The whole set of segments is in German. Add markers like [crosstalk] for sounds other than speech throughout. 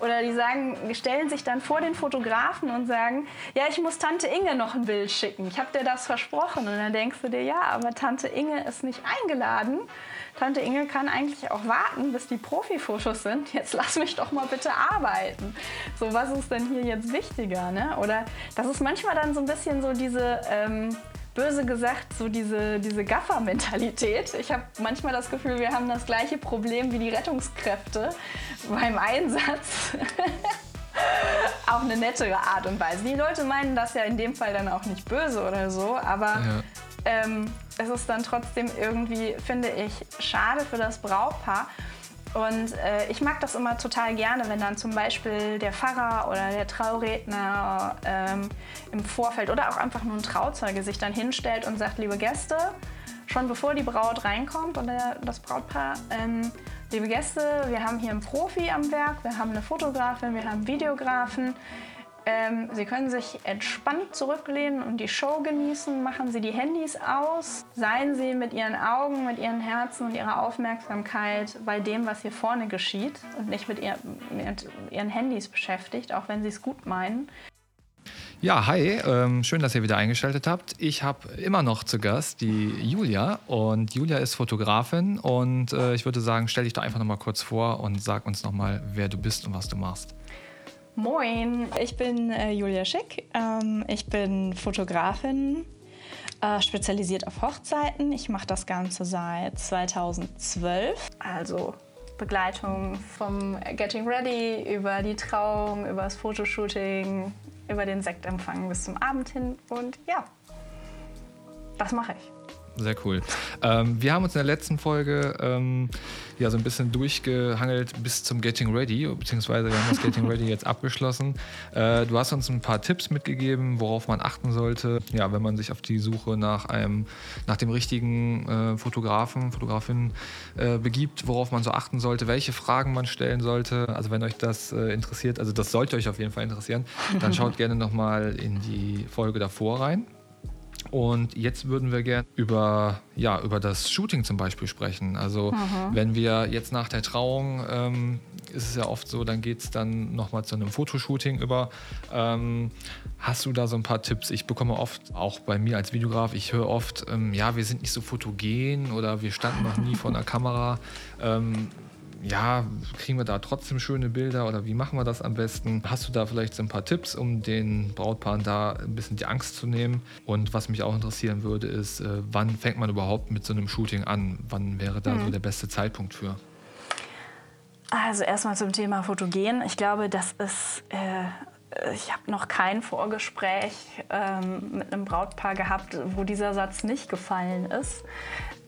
Oder die sagen, stellen sich dann vor den Fotografen und sagen, ja, ich muss Tante Inge noch ein Bild schicken. Ich habe dir das versprochen. Und dann denkst du dir, ja, aber Tante Inge ist nicht eingeladen. Tante Inge kann eigentlich auch warten, bis die Profifotos sind. Jetzt lass mich doch mal bitte arbeiten. So, was ist denn hier jetzt wichtiger? Ne? Oder das ist manchmal dann so ein bisschen so diese, ähm, böse gesagt, so diese, diese Gaffer-Mentalität. Ich habe manchmal das Gefühl, wir haben das gleiche Problem wie die Rettungskräfte beim Einsatz. [laughs] auf eine nettere Art und Weise. Die Leute meinen das ja in dem Fall dann auch nicht böse oder so, aber ja. ähm, es ist dann trotzdem irgendwie, finde ich, schade für das Brautpaar. Und äh, ich mag das immer total gerne, wenn dann zum Beispiel der Pfarrer oder der Trauredner ähm, im Vorfeld oder auch einfach nur ein Trauzeuge sich dann hinstellt und sagt, liebe Gäste, schon bevor die Braut reinkommt oder das Brautpaar, ähm, liebe Gäste, wir haben hier einen Profi am Werk, wir haben eine Fotografin, wir haben einen Videografen. Ähm, Sie können sich entspannt zurücklehnen und die Show genießen. Machen Sie die Handys aus. Seien Sie mit Ihren Augen, mit Ihren Herzen und Ihrer Aufmerksamkeit bei dem, was hier vorne geschieht und nicht mit, ihr, mit Ihren Handys beschäftigt, auch wenn Sie es gut meinen. Ja, hi, ähm, schön, dass ihr wieder eingeschaltet habt. Ich habe immer noch zu Gast die Julia und Julia ist Fotografin und äh, ich würde sagen, stell dich doch einfach noch mal kurz vor und sag uns noch mal, wer du bist und was du machst. Moin, ich bin äh, Julia Schick. Ähm, ich bin Fotografin, äh, spezialisiert auf Hochzeiten. Ich mache das Ganze seit 2012. Also Begleitung vom Getting Ready über die Trauung, über das Fotoshooting, über den Sektempfang bis zum Abend hin. Und ja, das mache ich. Sehr cool. Ähm, wir haben uns in der letzten Folge ähm, ja so ein bisschen durchgehangelt bis zum Getting Ready, beziehungsweise wir haben das Getting Ready jetzt abgeschlossen. Äh, du hast uns ein paar Tipps mitgegeben, worauf man achten sollte, ja, wenn man sich auf die Suche nach einem, nach dem richtigen äh, Fotografen, Fotografin äh, begibt, worauf man so achten sollte, welche Fragen man stellen sollte. Also wenn euch das äh, interessiert, also das sollte euch auf jeden Fall interessieren, dann [laughs] schaut gerne nochmal in die Folge davor rein. Und jetzt würden wir gerne über, ja, über das Shooting zum Beispiel sprechen. Also mhm. wenn wir jetzt nach der Trauung, ähm, ist es ja oft so, dann geht es dann nochmal zu einem Fotoshooting über. Ähm, hast du da so ein paar Tipps? Ich bekomme oft, auch bei mir als Videograf, ich höre oft, ähm, ja, wir sind nicht so fotogen oder wir standen noch nie vor [laughs] einer Kamera. Ja, kriegen wir da trotzdem schöne Bilder oder wie machen wir das am besten? Hast du da vielleicht so ein paar Tipps, um den Brautpaaren da ein bisschen die Angst zu nehmen? Und was mich auch interessieren würde, ist, äh, wann fängt man überhaupt mit so einem Shooting an? Wann wäre da mhm. so der beste Zeitpunkt für? Also erstmal zum Thema Fotogen. Ich glaube, das ist äh ich habe noch kein Vorgespräch ähm, mit einem Brautpaar gehabt, wo dieser Satz nicht gefallen ist.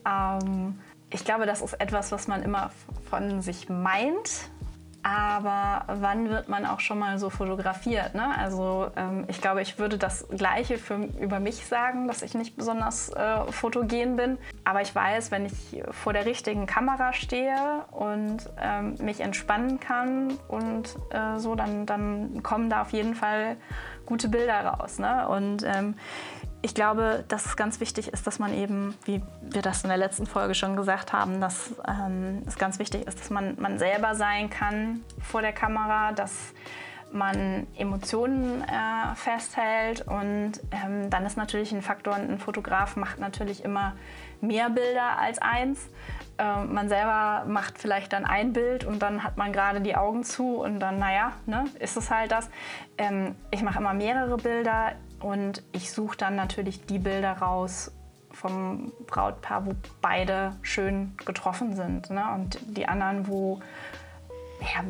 Ähm, ich glaube, das ist etwas, was man immer von sich meint. Aber wann wird man auch schon mal so fotografiert? Ne? Also ähm, ich glaube, ich würde das Gleiche für, über mich sagen, dass ich nicht besonders äh, fotogen bin. Aber ich weiß, wenn ich vor der richtigen Kamera stehe und ähm, mich entspannen kann und äh, so, dann, dann kommen da auf jeden Fall gute Bilder raus. Ne? Und ähm, ich glaube, dass es ganz wichtig ist, dass man eben, wie wir das in der letzten Folge schon gesagt haben, dass ähm, es ganz wichtig ist, dass man, man selber sein kann vor der Kamera, dass man Emotionen äh, festhält und ähm, dann ist natürlich ein Faktor, ein Fotograf macht natürlich immer mehr Bilder als eins. Äh, man selber macht vielleicht dann ein Bild und dann hat man gerade die Augen zu und dann, naja, ne, ist es halt das. Ähm, ich mache immer mehrere Bilder und ich suche dann natürlich die Bilder raus vom Brautpaar, wo beide schön getroffen sind. Ne? Und die anderen, wo ja,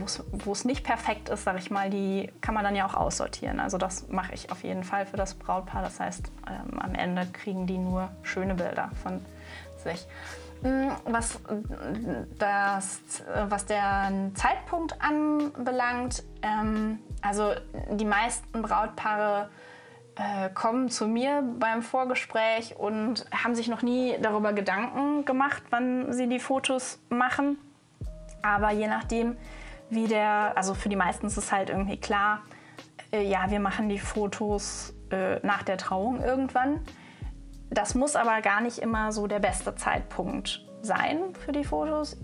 es nicht perfekt ist, sage ich mal, die kann man dann ja auch aussortieren. Also das mache ich auf jeden Fall für das Brautpaar. Das heißt, ähm, am Ende kriegen die nur schöne Bilder von sich. Hm, was, das, was der Zeitpunkt anbelangt, ähm, also die meisten Brautpaare äh, kommen zu mir beim Vorgespräch und haben sich noch nie darüber Gedanken gemacht, wann sie die Fotos machen. Aber je nachdem, wie der, also für die meisten ist es halt irgendwie klar, äh, ja, wir machen die Fotos äh, nach der Trauung irgendwann. Das muss aber gar nicht immer so der beste Zeitpunkt sein für die Fotos.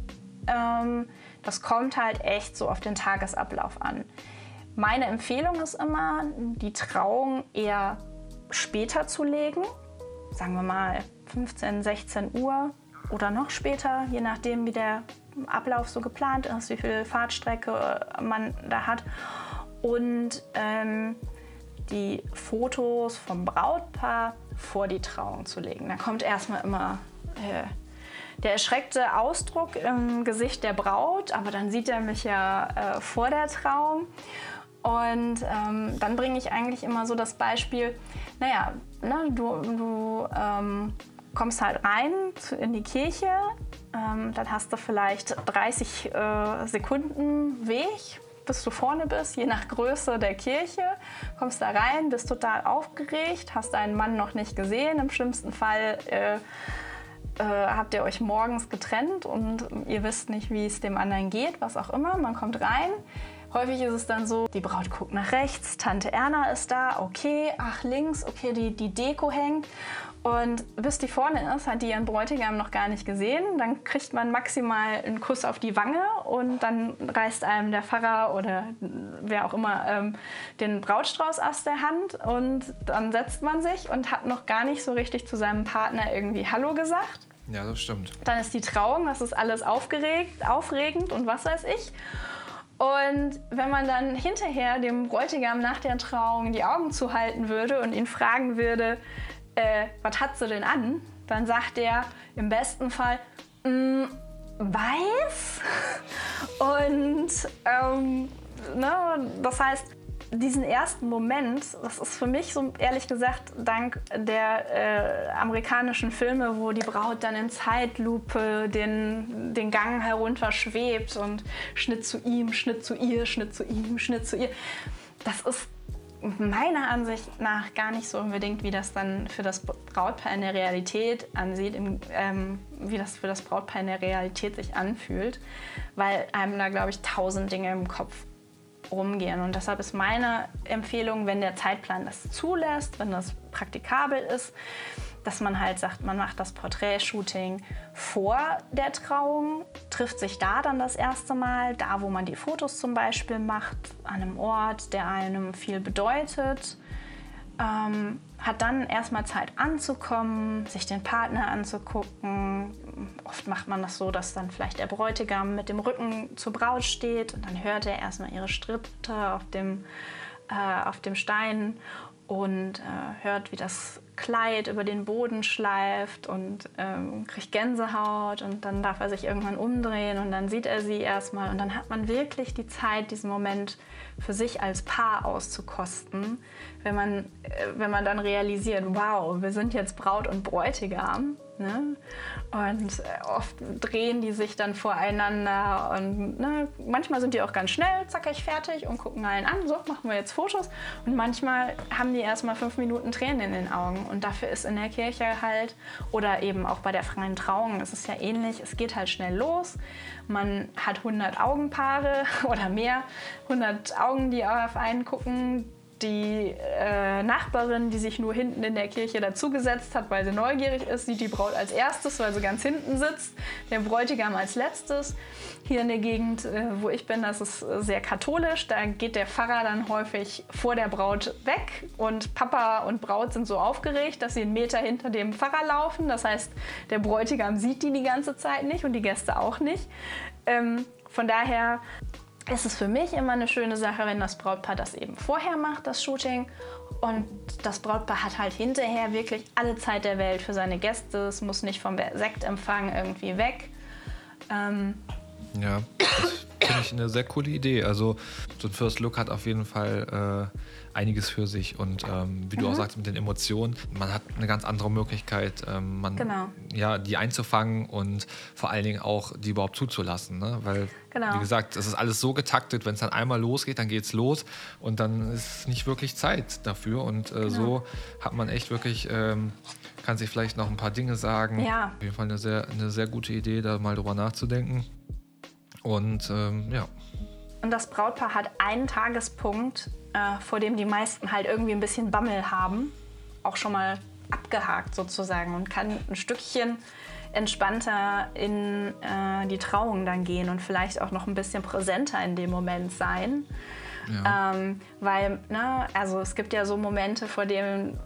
Ähm, das kommt halt echt so auf den Tagesablauf an. Meine Empfehlung ist immer, die Trauung eher später zu legen. Sagen wir mal 15, 16 Uhr oder noch später, je nachdem, wie der Ablauf so geplant ist, wie viel Fahrtstrecke man da hat. Und ähm, die Fotos vom Brautpaar vor die Trauung zu legen. Da kommt erstmal immer äh, der erschreckte Ausdruck im Gesicht der Braut, aber dann sieht er mich ja äh, vor der Trauung. Und ähm, dann bringe ich eigentlich immer so das Beispiel, naja, ne, du, du ähm, kommst halt rein in die Kirche, ähm, dann hast du vielleicht 30 äh, Sekunden Weg, bis du vorne bist, je nach Größe der Kirche. Kommst da rein, bist total aufgeregt, hast deinen Mann noch nicht gesehen. Im schlimmsten Fall äh, äh, habt ihr euch morgens getrennt und ihr wisst nicht, wie es dem anderen geht, was auch immer. Man kommt rein. Häufig ist es dann so, die Braut guckt nach rechts, Tante Erna ist da, okay, ach links, okay, die, die Deko hängt. Und bis die vorne ist, hat die ihren Bräutigam noch gar nicht gesehen. Dann kriegt man maximal einen Kuss auf die Wange und dann reißt einem der Pfarrer oder wer auch immer ähm, den Brautstrauß aus der Hand und dann setzt man sich und hat noch gar nicht so richtig zu seinem Partner irgendwie Hallo gesagt. Ja, das stimmt. Dann ist die Trauung, das ist alles aufgeregt, aufregend und was weiß ich. Und wenn man dann hinterher dem Bräutigam nach der Trauung die Augen zuhalten würde und ihn fragen würde, äh, was hat sie denn an? Dann sagt er im besten Fall, mm, weiß. [laughs] Und ähm, ne, das heißt, diesen ersten Moment, das ist für mich so ehrlich gesagt dank der äh, amerikanischen Filme, wo die Braut dann in Zeitlupe den, den Gang herunter schwebt und Schnitt zu ihm, Schnitt zu ihr, Schnitt zu ihm, Schnitt zu ihr. Das ist meiner Ansicht nach gar nicht so unbedingt, wie das dann für das Brautpaar in der Realität ansieht, im, ähm, wie das für das Brautpaar in der Realität sich anfühlt, weil einem da, glaube ich, tausend Dinge im Kopf rumgehen. Und deshalb ist meine Empfehlung, wenn der Zeitplan das zulässt, wenn das praktikabel ist, dass man halt sagt, man macht das Porträtshooting vor der Trauung, trifft sich da dann das erste Mal, da wo man die Fotos zum Beispiel macht, an einem Ort, der einem viel bedeutet. Ähm, hat dann erstmal Zeit anzukommen, sich den Partner anzugucken. Oft macht man das so, dass dann vielleicht der Bräutigam mit dem Rücken zur Braut steht und dann hört er erstmal ihre Stritte auf dem, äh, auf dem Stein und äh, hört, wie das Kleid über den Boden schleift und ähm, kriegt Gänsehaut und dann darf er sich irgendwann umdrehen und dann sieht er sie erstmal und dann hat man wirklich die Zeit, diesen Moment für sich als Paar auszukosten, wenn man, äh, wenn man dann realisiert, wow, wir sind jetzt Braut und Bräutigam Ne? Und äh, oft drehen die sich dann voreinander und ne, manchmal sind die auch ganz schnell, zackig fertig und gucken allen an, so machen wir jetzt Fotos. Und manchmal haben die erstmal fünf Minuten Tränen in den Augen. Und dafür ist in der Kirche halt oder eben auch bei der freien Trauung, es ist ja ähnlich, es geht halt schnell los. Man hat 100 Augenpaare [laughs] oder mehr, 100 Augen, die auf einen gucken die äh, Nachbarin, die sich nur hinten in der Kirche dazugesetzt hat, weil sie neugierig ist, sieht die Braut als erstes, weil sie ganz hinten sitzt, der Bräutigam als letztes. Hier in der Gegend, äh, wo ich bin, das ist sehr katholisch. Da geht der Pfarrer dann häufig vor der Braut weg und Papa und Braut sind so aufgeregt, dass sie einen Meter hinter dem Pfarrer laufen. Das heißt, der Bräutigam sieht die die ganze Zeit nicht und die Gäste auch nicht. Ähm, von daher ist es für mich immer eine schöne Sache, wenn das Brautpaar das eben vorher macht, das Shooting. Und das Brautpaar hat halt hinterher wirklich alle Zeit der Welt für seine Gäste. Es muss nicht vom Sektempfang irgendwie weg. Ähm ja, das finde ich eine sehr coole Idee. Also so ein First Look hat auf jeden Fall äh, einiges für sich. Und ähm, wie mhm. du auch mhm. sagst, mit den Emotionen, man hat eine ganz andere Möglichkeit, ähm, man, genau. ja, die einzufangen und vor allen Dingen auch die überhaupt zuzulassen. Ne? Weil, genau. wie gesagt, es ist alles so getaktet, wenn es dann einmal losgeht, dann geht es los und dann ist nicht wirklich Zeit dafür. Und äh, genau. so hat man echt wirklich, ähm, kann sich vielleicht noch ein paar Dinge sagen. Ja. Auf jeden Fall eine sehr, eine sehr gute Idee, da mal drüber nachzudenken. Und ähm, ja. Und das Brautpaar hat einen Tagespunkt, äh, vor dem die meisten halt irgendwie ein bisschen Bammel haben, auch schon mal abgehakt sozusagen und kann ein Stückchen entspannter in äh, die Trauung dann gehen und vielleicht auch noch ein bisschen präsenter in dem Moment sein. Ja. Ähm, weil, ne, also es gibt ja so Momente, vor denen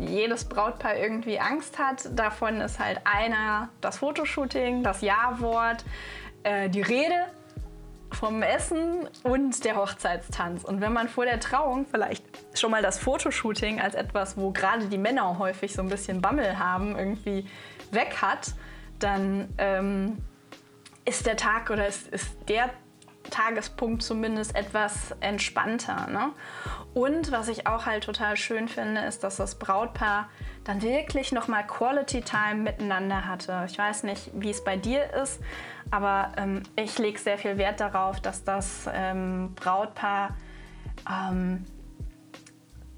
jedes Brautpaar irgendwie Angst hat. Davon ist halt einer das Fotoshooting, das Ja-Wort, äh, die Rede vom Essen und der Hochzeitstanz. Und wenn man vor der Trauung vielleicht schon mal das Fotoshooting als etwas, wo gerade die Männer häufig so ein bisschen Bammel haben, irgendwie weg hat, dann ähm, ist der Tag oder ist, ist der Tagespunkt zumindest etwas entspannter. Ne? Und was ich auch halt total schön finde, ist, dass das Brautpaar dann wirklich nochmal Quality Time miteinander hatte. Ich weiß nicht, wie es bei dir ist, aber ähm, ich lege sehr viel Wert darauf, dass das ähm, Brautpaar ähm,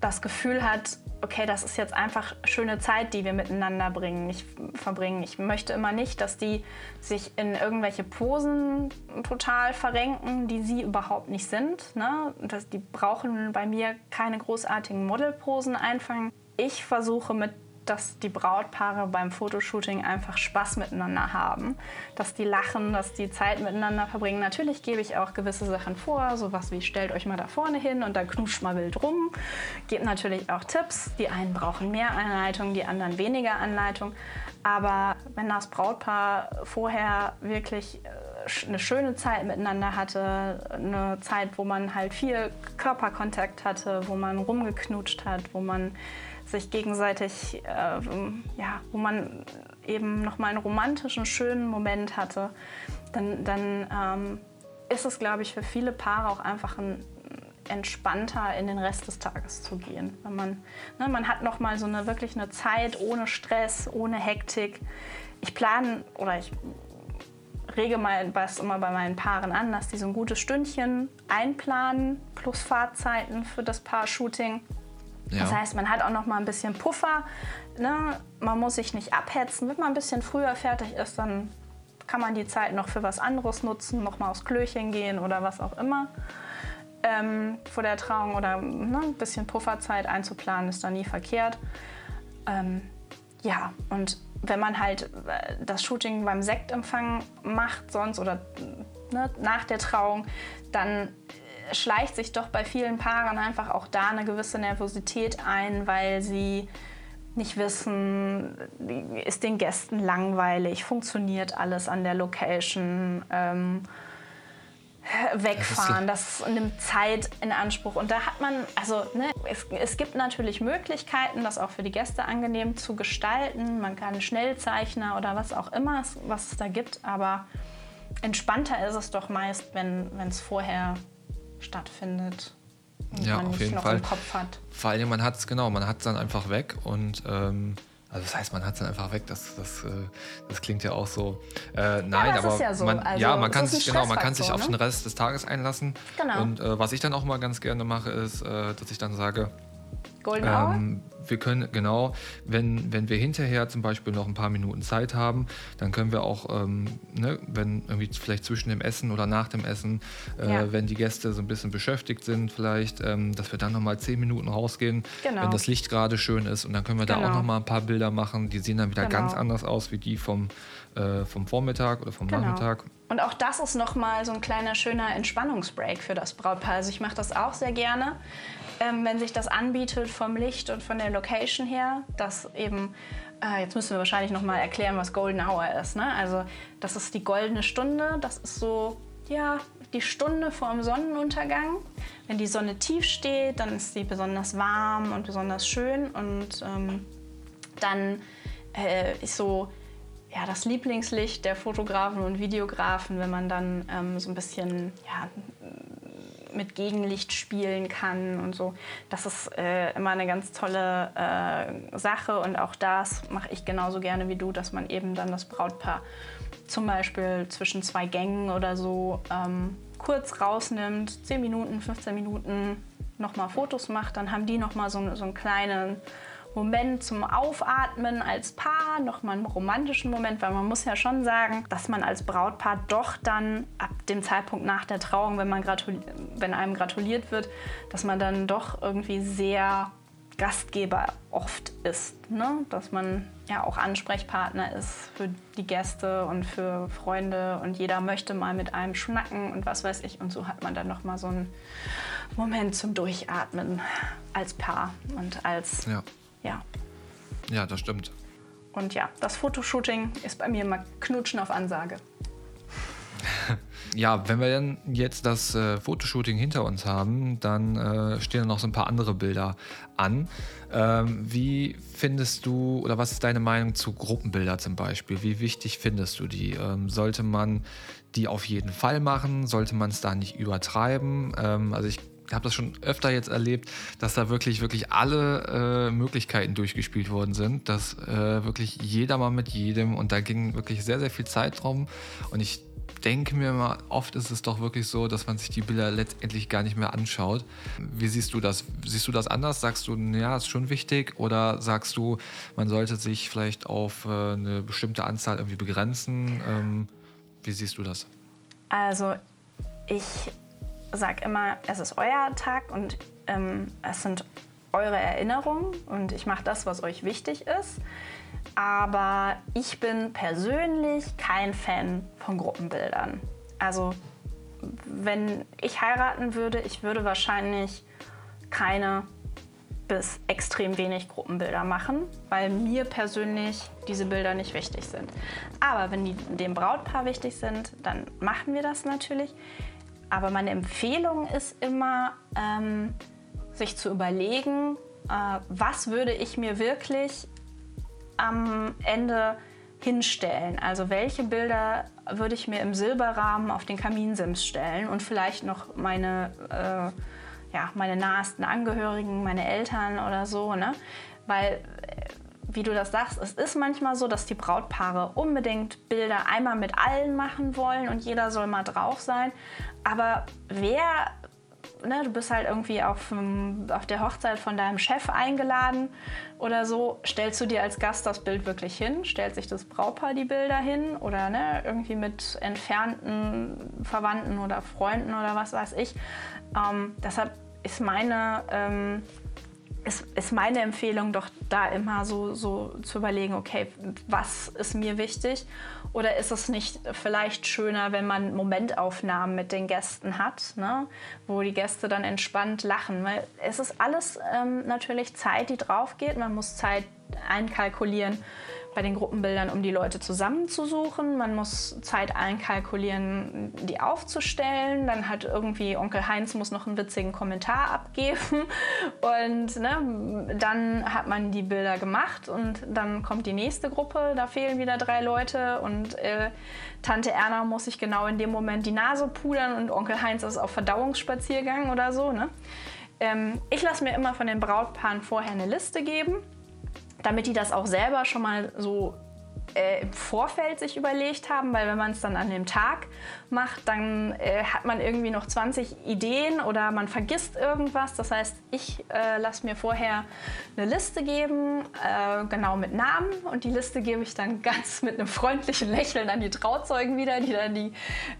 das Gefühl hat, okay, das ist jetzt einfach schöne Zeit, die wir miteinander bringen, ich, verbringen. Ich möchte immer nicht, dass die sich in irgendwelche Posen total verrenken, die sie überhaupt nicht sind. Ne? Das, die brauchen bei mir keine großartigen Modelposen einfangen. Ich versuche mit dass die Brautpaare beim Fotoshooting einfach Spaß miteinander haben, dass die lachen, dass die Zeit miteinander verbringen. Natürlich gebe ich auch gewisse Sachen vor, sowas wie stellt euch mal da vorne hin und dann knutscht mal wild rum. Gebe natürlich auch Tipps. Die einen brauchen mehr Anleitung, die anderen weniger Anleitung. Aber wenn das Brautpaar vorher wirklich äh, eine schöne Zeit miteinander hatte, eine Zeit, wo man halt viel Körperkontakt hatte, wo man rumgeknutscht hat, wo man sich gegenseitig, äh, ja, wo man eben nochmal einen romantischen, schönen Moment hatte, dann, dann ähm, ist es, glaube ich, für viele Paare auch einfach ein entspannter in den Rest des Tages zu gehen. Wenn man, ne, man hat noch mal so eine wirklich eine Zeit ohne Stress, ohne Hektik. Ich plane oder ich rege mal was immer bei meinen Paaren an, dass die so ein gutes Stündchen einplanen plus Fahrzeiten für das Paar-Shooting ja. Das heißt, man hat auch noch mal ein bisschen Puffer. Ne? Man muss sich nicht abhetzen. Wenn man ein bisschen früher fertig ist, dann kann man die Zeit noch für was anderes nutzen, noch mal aufs Klöchen gehen oder was auch immer. Ähm, vor der Trauung oder ne, ein bisschen Pufferzeit einzuplanen, ist da nie verkehrt. Ähm, ja, und wenn man halt äh, das Shooting beim Sektempfang macht sonst oder ne, nach der Trauung, dann schleicht sich doch bei vielen Paaren einfach auch da eine gewisse Nervosität ein, weil sie nicht wissen, ist den Gästen langweilig, funktioniert alles an der Location, ähm, wegfahren, das nimmt Zeit in Anspruch. Und da hat man, also ne, es, es, gibt natürlich Möglichkeiten, das auch für die Gäste angenehm zu gestalten. Man kann Schnellzeichner oder was auch immer, was es da gibt, aber entspannter ist es doch meist, wenn es vorher stattfindet. Und ja, man auf jeden noch Fall. im Kopf hat. Vor allem, man hat es genau, man hat es dann einfach weg und ähm, also das heißt, man hat es dann einfach weg. Das, das, äh, das klingt ja auch so. Äh, nein, ja, aber, ja, so. man, also, ja, man kann sich genau, man kann sich ne? auf den Rest des Tages einlassen. Genau. Und äh, was ich dann auch mal ganz gerne mache, ist, äh, dass ich dann sage, Golden Hour? Ähm, wir können, genau, wenn, wenn wir hinterher zum Beispiel noch ein paar Minuten Zeit haben, dann können wir auch, ähm, ne, wenn irgendwie vielleicht zwischen dem Essen oder nach dem Essen, äh, ja. wenn die Gäste so ein bisschen beschäftigt sind vielleicht, ähm, dass wir dann nochmal zehn Minuten rausgehen, genau. wenn das Licht gerade schön ist und dann können wir genau. da auch genau. nochmal ein paar Bilder machen, die sehen dann wieder genau. ganz anders aus wie die vom, äh, vom Vormittag oder vom genau. Nachmittag. Und auch das ist nochmal so ein kleiner schöner Entspannungsbreak für das Brautpaar. Also ich mache das auch sehr gerne ähm, wenn sich das anbietet vom Licht und von der Location her, dass eben, äh, jetzt müssen wir wahrscheinlich noch mal erklären, was Golden Hour ist. Ne? Also das ist die goldene Stunde, das ist so, ja, die Stunde vor dem Sonnenuntergang. Wenn die Sonne tief steht, dann ist sie besonders warm und besonders schön und ähm, dann äh, ist so ja, das Lieblingslicht der Fotografen und Videografen, wenn man dann ähm, so ein bisschen ja, mit Gegenlicht spielen kann und so. Das ist äh, immer eine ganz tolle äh, Sache und auch das mache ich genauso gerne wie du, dass man eben dann das Brautpaar zum Beispiel zwischen zwei Gängen oder so ähm, kurz rausnimmt, 10 Minuten, 15 Minuten nochmal Fotos macht, dann haben die nochmal so, so einen kleinen Moment zum Aufatmen als Paar, nochmal einen romantischen Moment, weil man muss ja schon sagen, dass man als Brautpaar doch dann ab dem Zeitpunkt nach der Trauung, wenn, man wenn einem gratuliert wird, dass man dann doch irgendwie sehr Gastgeber oft ist. Ne? Dass man ja auch Ansprechpartner ist für die Gäste und für Freunde und jeder möchte mal mit einem schnacken und was weiß ich. Und so hat man dann noch mal so einen Moment zum Durchatmen als Paar und als Ja. Ja. Ja, das stimmt. Und ja, das Fotoshooting ist bei mir mal Knutschen auf Ansage. [laughs] Ja, wenn wir dann jetzt das äh, Fotoshooting hinter uns haben, dann äh, stehen noch so ein paar andere Bilder an. Ähm, wie findest du oder was ist deine Meinung zu Gruppenbilder zum Beispiel? Wie wichtig findest du die? Ähm, sollte man die auf jeden Fall machen? Sollte man es da nicht übertreiben? Ähm, also ich habe das schon öfter jetzt erlebt, dass da wirklich, wirklich alle äh, Möglichkeiten durchgespielt worden sind, dass äh, wirklich jeder mal mit jedem und da ging wirklich sehr, sehr viel Zeit drum und ich denke mir mal, oft ist es doch wirklich so, dass man sich die Bilder letztendlich gar nicht mehr anschaut. Wie siehst du das? Siehst du das anders? Sagst du, ja, ist schon wichtig? Oder sagst du, man sollte sich vielleicht auf äh, eine bestimmte Anzahl irgendwie begrenzen? Ähm, wie siehst du das? Also ich sage immer, es ist euer Tag und ähm, es sind eure Erinnerungen und ich mache das, was euch wichtig ist. Aber ich bin persönlich kein Fan von Gruppenbildern. Also wenn ich heiraten würde, ich würde wahrscheinlich keine bis extrem wenig Gruppenbilder machen, weil mir persönlich diese Bilder nicht wichtig sind. Aber wenn die dem Brautpaar wichtig sind, dann machen wir das natürlich. Aber meine Empfehlung ist immer, ähm, sich zu überlegen, äh, was würde ich mir wirklich am Ende hinstellen. Also welche Bilder würde ich mir im Silberrahmen auf den Kaminsims stellen und vielleicht noch meine, äh, ja, meine nahesten Angehörigen, meine Eltern oder so. Ne? Weil, wie du das sagst, es ist manchmal so, dass die Brautpaare unbedingt Bilder einmal mit allen machen wollen und jeder soll mal drauf sein. Aber wer ne, du bist halt irgendwie auf, auf der Hochzeit von deinem Chef eingeladen oder so, stellst du dir als Gast das Bild wirklich hin? Stellt sich das Brautpaar die Bilder hin? Oder ne, irgendwie mit entfernten Verwandten oder Freunden oder was weiß ich? Ähm, deshalb ist meine, ähm, ist, ist meine Empfehlung doch da immer so, so zu überlegen, okay, was ist mir wichtig? Oder ist es nicht vielleicht schöner, wenn man Momentaufnahmen mit den Gästen hat, ne? wo die Gäste dann entspannt lachen? Weil es ist alles ähm, natürlich Zeit, die drauf geht. Man muss Zeit einkalkulieren bei den Gruppenbildern, um die Leute zusammenzusuchen. Man muss Zeit einkalkulieren, die aufzustellen. Dann hat irgendwie Onkel Heinz muss noch einen witzigen Kommentar abgeben. [laughs] Und ne, dann hat man die Bilder gemacht und dann kommt die nächste Gruppe. Da fehlen wieder drei Leute und äh, Tante Erna muss sich genau in dem Moment die Nase pudern und Onkel Heinz ist auf Verdauungsspaziergang oder so. Ne? Ähm, ich lasse mir immer von den Brautpaaren vorher eine Liste geben damit die das auch selber schon mal so äh, im Vorfeld sich überlegt haben, weil wenn man es dann an dem Tag macht, dann äh, hat man irgendwie noch 20 Ideen oder man vergisst irgendwas. Das heißt, ich äh, lasse mir vorher eine Liste geben, äh, genau mit Namen und die Liste gebe ich dann [laughs] ganz mit einem freundlichen Lächeln an die Trauzeugen wieder, die dann die,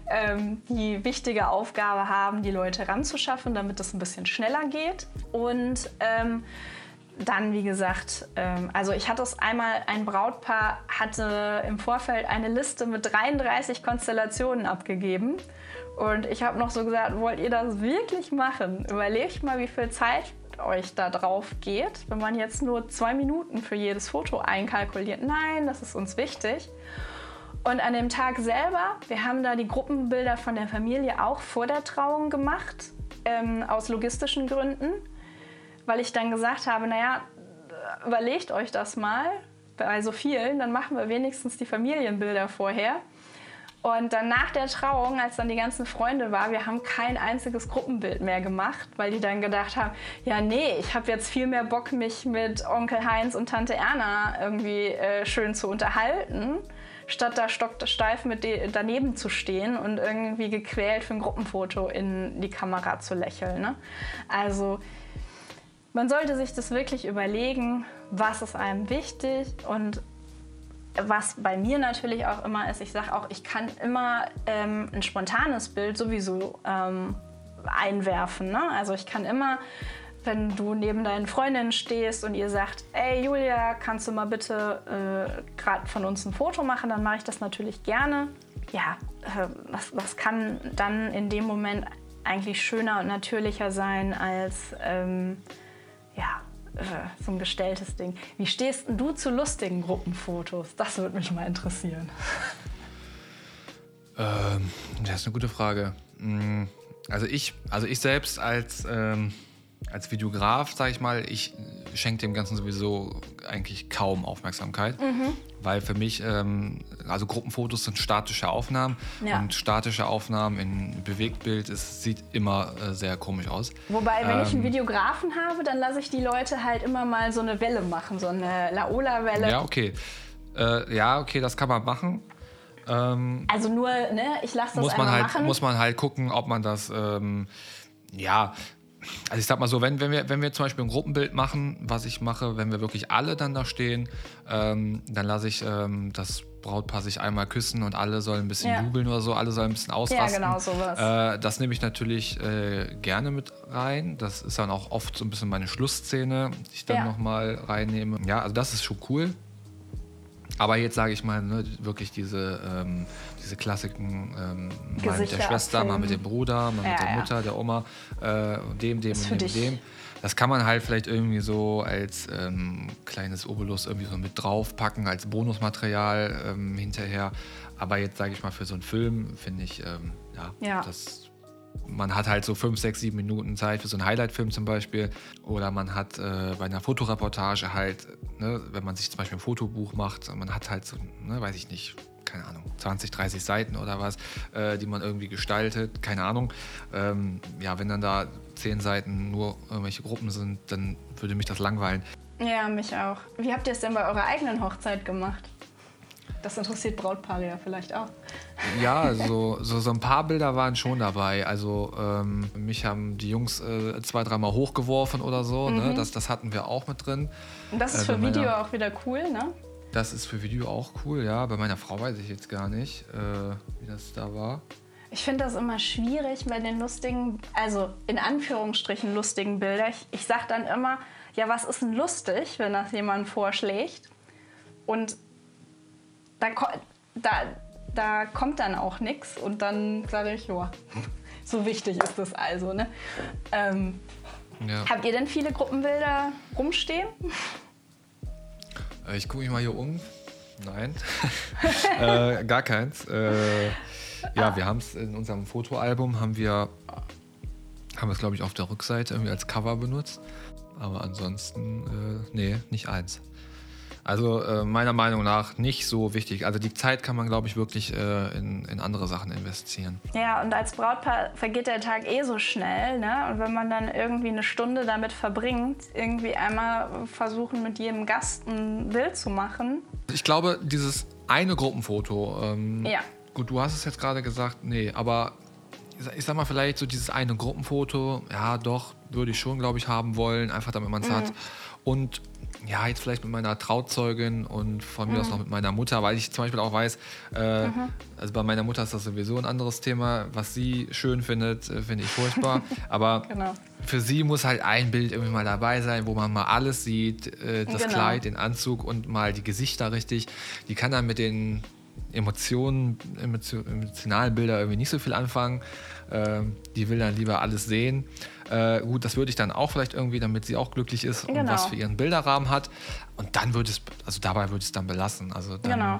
ähm, die wichtige Aufgabe haben, die Leute ranzuschaffen, damit es ein bisschen schneller geht. Und ähm, dann, wie gesagt, ähm, also ich hatte es einmal, ein Brautpaar hatte im Vorfeld eine Liste mit 33 Konstellationen abgegeben. Und ich habe noch so gesagt, wollt ihr das wirklich machen? Überlegt mal, wie viel Zeit euch da drauf geht, wenn man jetzt nur zwei Minuten für jedes Foto einkalkuliert. Nein, das ist uns wichtig. Und an dem Tag selber, wir haben da die Gruppenbilder von der Familie auch vor der Trauung gemacht, ähm, aus logistischen Gründen weil ich dann gesagt habe, naja, überlegt euch das mal bei so vielen, dann machen wir wenigstens die Familienbilder vorher. Und dann nach der Trauung, als dann die ganzen Freunde waren, wir haben kein einziges Gruppenbild mehr gemacht, weil die dann gedacht haben, ja nee, ich habe jetzt viel mehr Bock, mich mit Onkel Heinz und Tante Erna irgendwie äh, schön zu unterhalten, statt da stocksteif mit daneben zu stehen und irgendwie gequält für ein Gruppenfoto in die Kamera zu lächeln. Ne? Also man sollte sich das wirklich überlegen, was ist einem wichtig und was bei mir natürlich auch immer ist, ich sage auch, ich kann immer ähm, ein spontanes Bild sowieso ähm, einwerfen. Ne? Also ich kann immer wenn du neben deinen Freundinnen stehst und ihr sagt, ey Julia, kannst du mal bitte äh, gerade von uns ein Foto machen, dann mache ich das natürlich gerne. Ja, äh, was, was kann dann in dem Moment eigentlich schöner und natürlicher sein als ähm, ja, äh, so ein gestelltes Ding. Wie stehst du zu lustigen Gruppenfotos? Das würde mich mal interessieren. [laughs] Ähm, das ist eine gute Frage. Mm, also ich, also ich selbst als, ähm, als Videograf, sage ich mal, ich schenke dem Ganzen sowieso eigentlich kaum Aufmerksamkeit, mhm. weil für mich, ähm, also Gruppenfotos sind statische Aufnahmen ja. und statische Aufnahmen in Bewegtbild, es sieht immer äh, sehr komisch aus. Wobei, wenn ähm, ich einen ähm, Videografen habe, dann lasse ich die Leute halt immer mal so eine Welle machen, so eine Laola-Welle. Ja, okay. Äh, ja, okay, das kann man machen. Ähm, also nur, ne, ich lasse das muss man halt, machen. Muss man halt gucken, ob man das, ähm, ja, also ich sag mal so, wenn, wenn, wir, wenn wir zum Beispiel ein Gruppenbild machen, was ich mache, wenn wir wirklich alle dann da stehen, ähm, dann lasse ich ähm, das Brautpaar sich einmal küssen und alle sollen ein bisschen ja. jubeln oder so, alle sollen ein bisschen ausrasten. Ja, genau, sowas. Äh, das nehme ich natürlich äh, gerne mit rein. Das ist dann auch oft so ein bisschen meine Schlussszene, die ich dann ja. nochmal reinnehme. Ja, also das ist schon cool. Aber jetzt sage ich mal, ne, wirklich diese, ähm, diese Klassiken, ähm, mal mit der Schwester, mal mit dem Bruder, mal ja, mit der ja. Mutter, der Oma, äh, dem, dem und dem, dich. dem. Das kann man halt vielleicht irgendwie so als ähm, kleines Obolus irgendwie so mit draufpacken, als Bonusmaterial ähm, hinterher. Aber jetzt sage ich mal, für so einen Film finde ich, ähm, ja, ja, das man hat halt so fünf, sechs, sieben Minuten Zeit für so einen Highlight-Film zum Beispiel. Oder man hat äh, bei einer Fotoreportage halt, ne, wenn man sich zum Beispiel ein Fotobuch macht, man hat halt so, ne, weiß ich nicht, keine Ahnung, 20, 30 Seiten oder was, äh, die man irgendwie gestaltet, keine Ahnung. Ähm, ja, wenn dann da zehn Seiten nur irgendwelche Gruppen sind, dann würde mich das langweilen. Ja, mich auch. Wie habt ihr es denn bei eurer eigenen Hochzeit gemacht? Das interessiert Brautpaare ja vielleicht auch. Ja, so, so, so ein paar Bilder waren schon dabei. Also ähm, mich haben die Jungs äh, zwei, dreimal hochgeworfen oder so. Ne? Mhm. Ne? Das, das hatten wir auch mit drin. Und das ist äh, für Video meiner, auch wieder cool, ne? Das ist für Video auch cool, ja. Bei meiner Frau weiß ich jetzt gar nicht, äh, wie das da war. Ich finde das immer schwierig bei den lustigen, also in Anführungsstrichen lustigen Bildern. Ich, ich sage dann immer, ja, was ist denn lustig, wenn das jemand vorschlägt? Und da, da, da kommt dann auch nichts und dann sage ich, ja, [laughs] so wichtig ist das also. Ne? Ähm, ja. Habt ihr denn viele Gruppenbilder rumstehen? Äh, ich gucke mich mal hier um. Nein, [laughs] [laughs] äh, gar keins. Äh, ja, ah. wir haben es in unserem Fotoalbum, haben wir, haben es glaube ich auf der Rückseite irgendwie als Cover benutzt. Aber ansonsten, äh, nee, nicht eins. Also äh, meiner Meinung nach nicht so wichtig. Also die Zeit kann man, glaube ich, wirklich äh, in, in, andere Sachen investieren. Ja, und als Brautpaar vergeht der Tag eh so schnell. Ne? Und wenn man dann irgendwie eine Stunde damit verbringt, irgendwie einmal versuchen, mit jedem Gast ein Bild zu machen. Ich glaube, dieses eine Gruppenfoto, ähm, ja. gut, du hast es jetzt gerade gesagt, nee, aber ich sag mal, vielleicht so dieses eine Gruppenfoto, ja, doch, würde ich schon, glaube ich, haben wollen, einfach damit man es mhm. hat. Und ja, jetzt vielleicht mit meiner Trauzeugin und von mir mhm. aus noch mit meiner Mutter, weil ich zum Beispiel auch weiß, äh, mhm. also bei meiner Mutter ist das sowieso ein anderes Thema. Was sie schön findet, äh, finde ich furchtbar. [laughs] Aber genau. für sie muss halt ein Bild irgendwie mal dabei sein, wo man mal alles sieht, äh, das genau. Kleid, den Anzug und mal die Gesichter richtig. Die kann dann mit den Emotionen, emotionalen Bilder irgendwie nicht so viel anfangen. Äh, die will dann lieber alles sehen. Äh, gut, das würde ich dann auch vielleicht irgendwie, damit sie auch glücklich ist genau. und was für ihren Bilderrahmen hat. Und dann würde es, also dabei würde es dann belassen. Also dann, genau.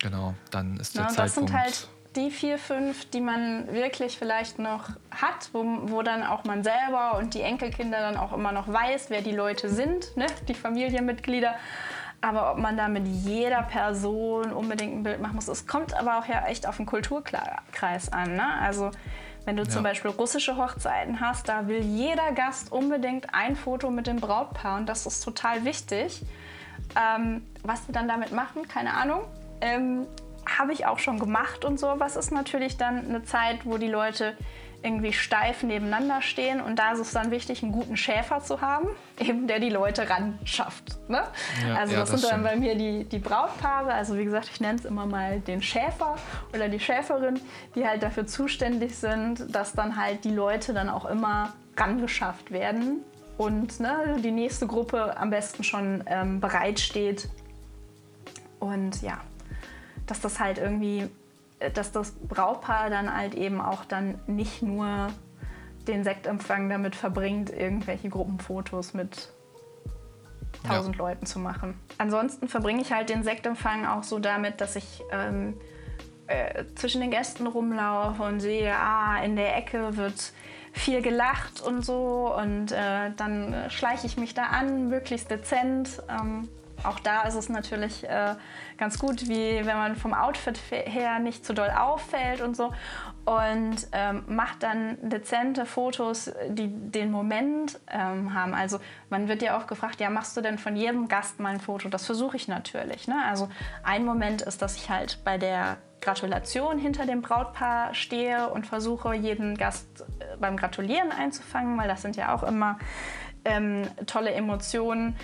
Genau, dann ist der ja, Zeitpunkt. Das sind halt die vier, fünf, die man wirklich vielleicht noch hat, wo, wo dann auch man selber und die Enkelkinder dann auch immer noch weiß, wer die Leute sind, ne? die Familienmitglieder. Aber ob man da mit jeder Person unbedingt ein Bild machen muss, es kommt aber auch ja echt auf den Kulturkreis an. Ne? Also wenn du ja. zum Beispiel russische Hochzeiten hast, da will jeder Gast unbedingt ein Foto mit dem Brautpaar und das ist total wichtig. Ähm, was wir dann damit machen, keine Ahnung. Ähm, Habe ich auch schon gemacht und so. Was ist natürlich dann eine Zeit, wo die Leute irgendwie steif nebeneinander stehen. Und da ist es dann wichtig, einen guten Schäfer zu haben, [laughs] eben der die Leute ran schafft. Ne? Ja, also das, das sind dann bei mir die, die Brautpaare. Also wie gesagt, ich nenne es immer mal den Schäfer oder die Schäferin, die halt dafür zuständig sind, dass dann halt die Leute dann auch immer rangeschafft werden. und ne, die nächste Gruppe am besten schon ähm, bereitsteht. Und ja, dass das halt irgendwie, dass das Brautpaar dann halt eben auch dann nicht nur den Sektempfang damit verbringt, irgendwelche Gruppenfotos mit tausend ja. Leuten zu machen. Ansonsten verbringe ich halt den Sektempfang auch so damit, dass ich ähm, äh, zwischen den Gästen rumlaufe und sehe, ah, in der Ecke wird viel gelacht und so und äh, dann schleiche ich mich da an, möglichst dezent. Ähm, auch da ist es natürlich äh, ganz gut, wie wenn man vom Outfit her nicht zu doll auffällt und so. Und ähm, macht dann dezente Fotos, die den Moment ähm, haben. Also man wird ja auch gefragt, ja, machst du denn von jedem Gast mal ein Foto? Das versuche ich natürlich. Ne? Also ein Moment ist, dass ich halt bei der Gratulation hinter dem Brautpaar stehe und versuche, jeden Gast äh, beim Gratulieren einzufangen, weil das sind ja auch immer ähm, tolle Emotionen.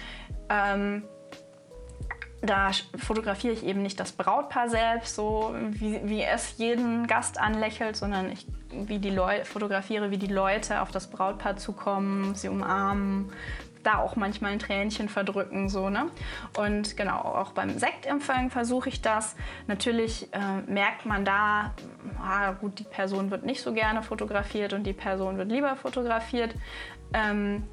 Ähm, da fotografiere ich eben nicht das Brautpaar selbst, so wie, wie es jeden Gast anlächelt, sondern ich wie die fotografiere, wie die Leute auf das Brautpaar zukommen, sie umarmen, da auch manchmal ein Tränchen verdrücken. So, ne? Und genau, auch beim Sektempfang versuche ich das. Natürlich äh, merkt man da, ah, gut, die Person wird nicht so gerne fotografiert und die Person wird lieber fotografiert. Ähm,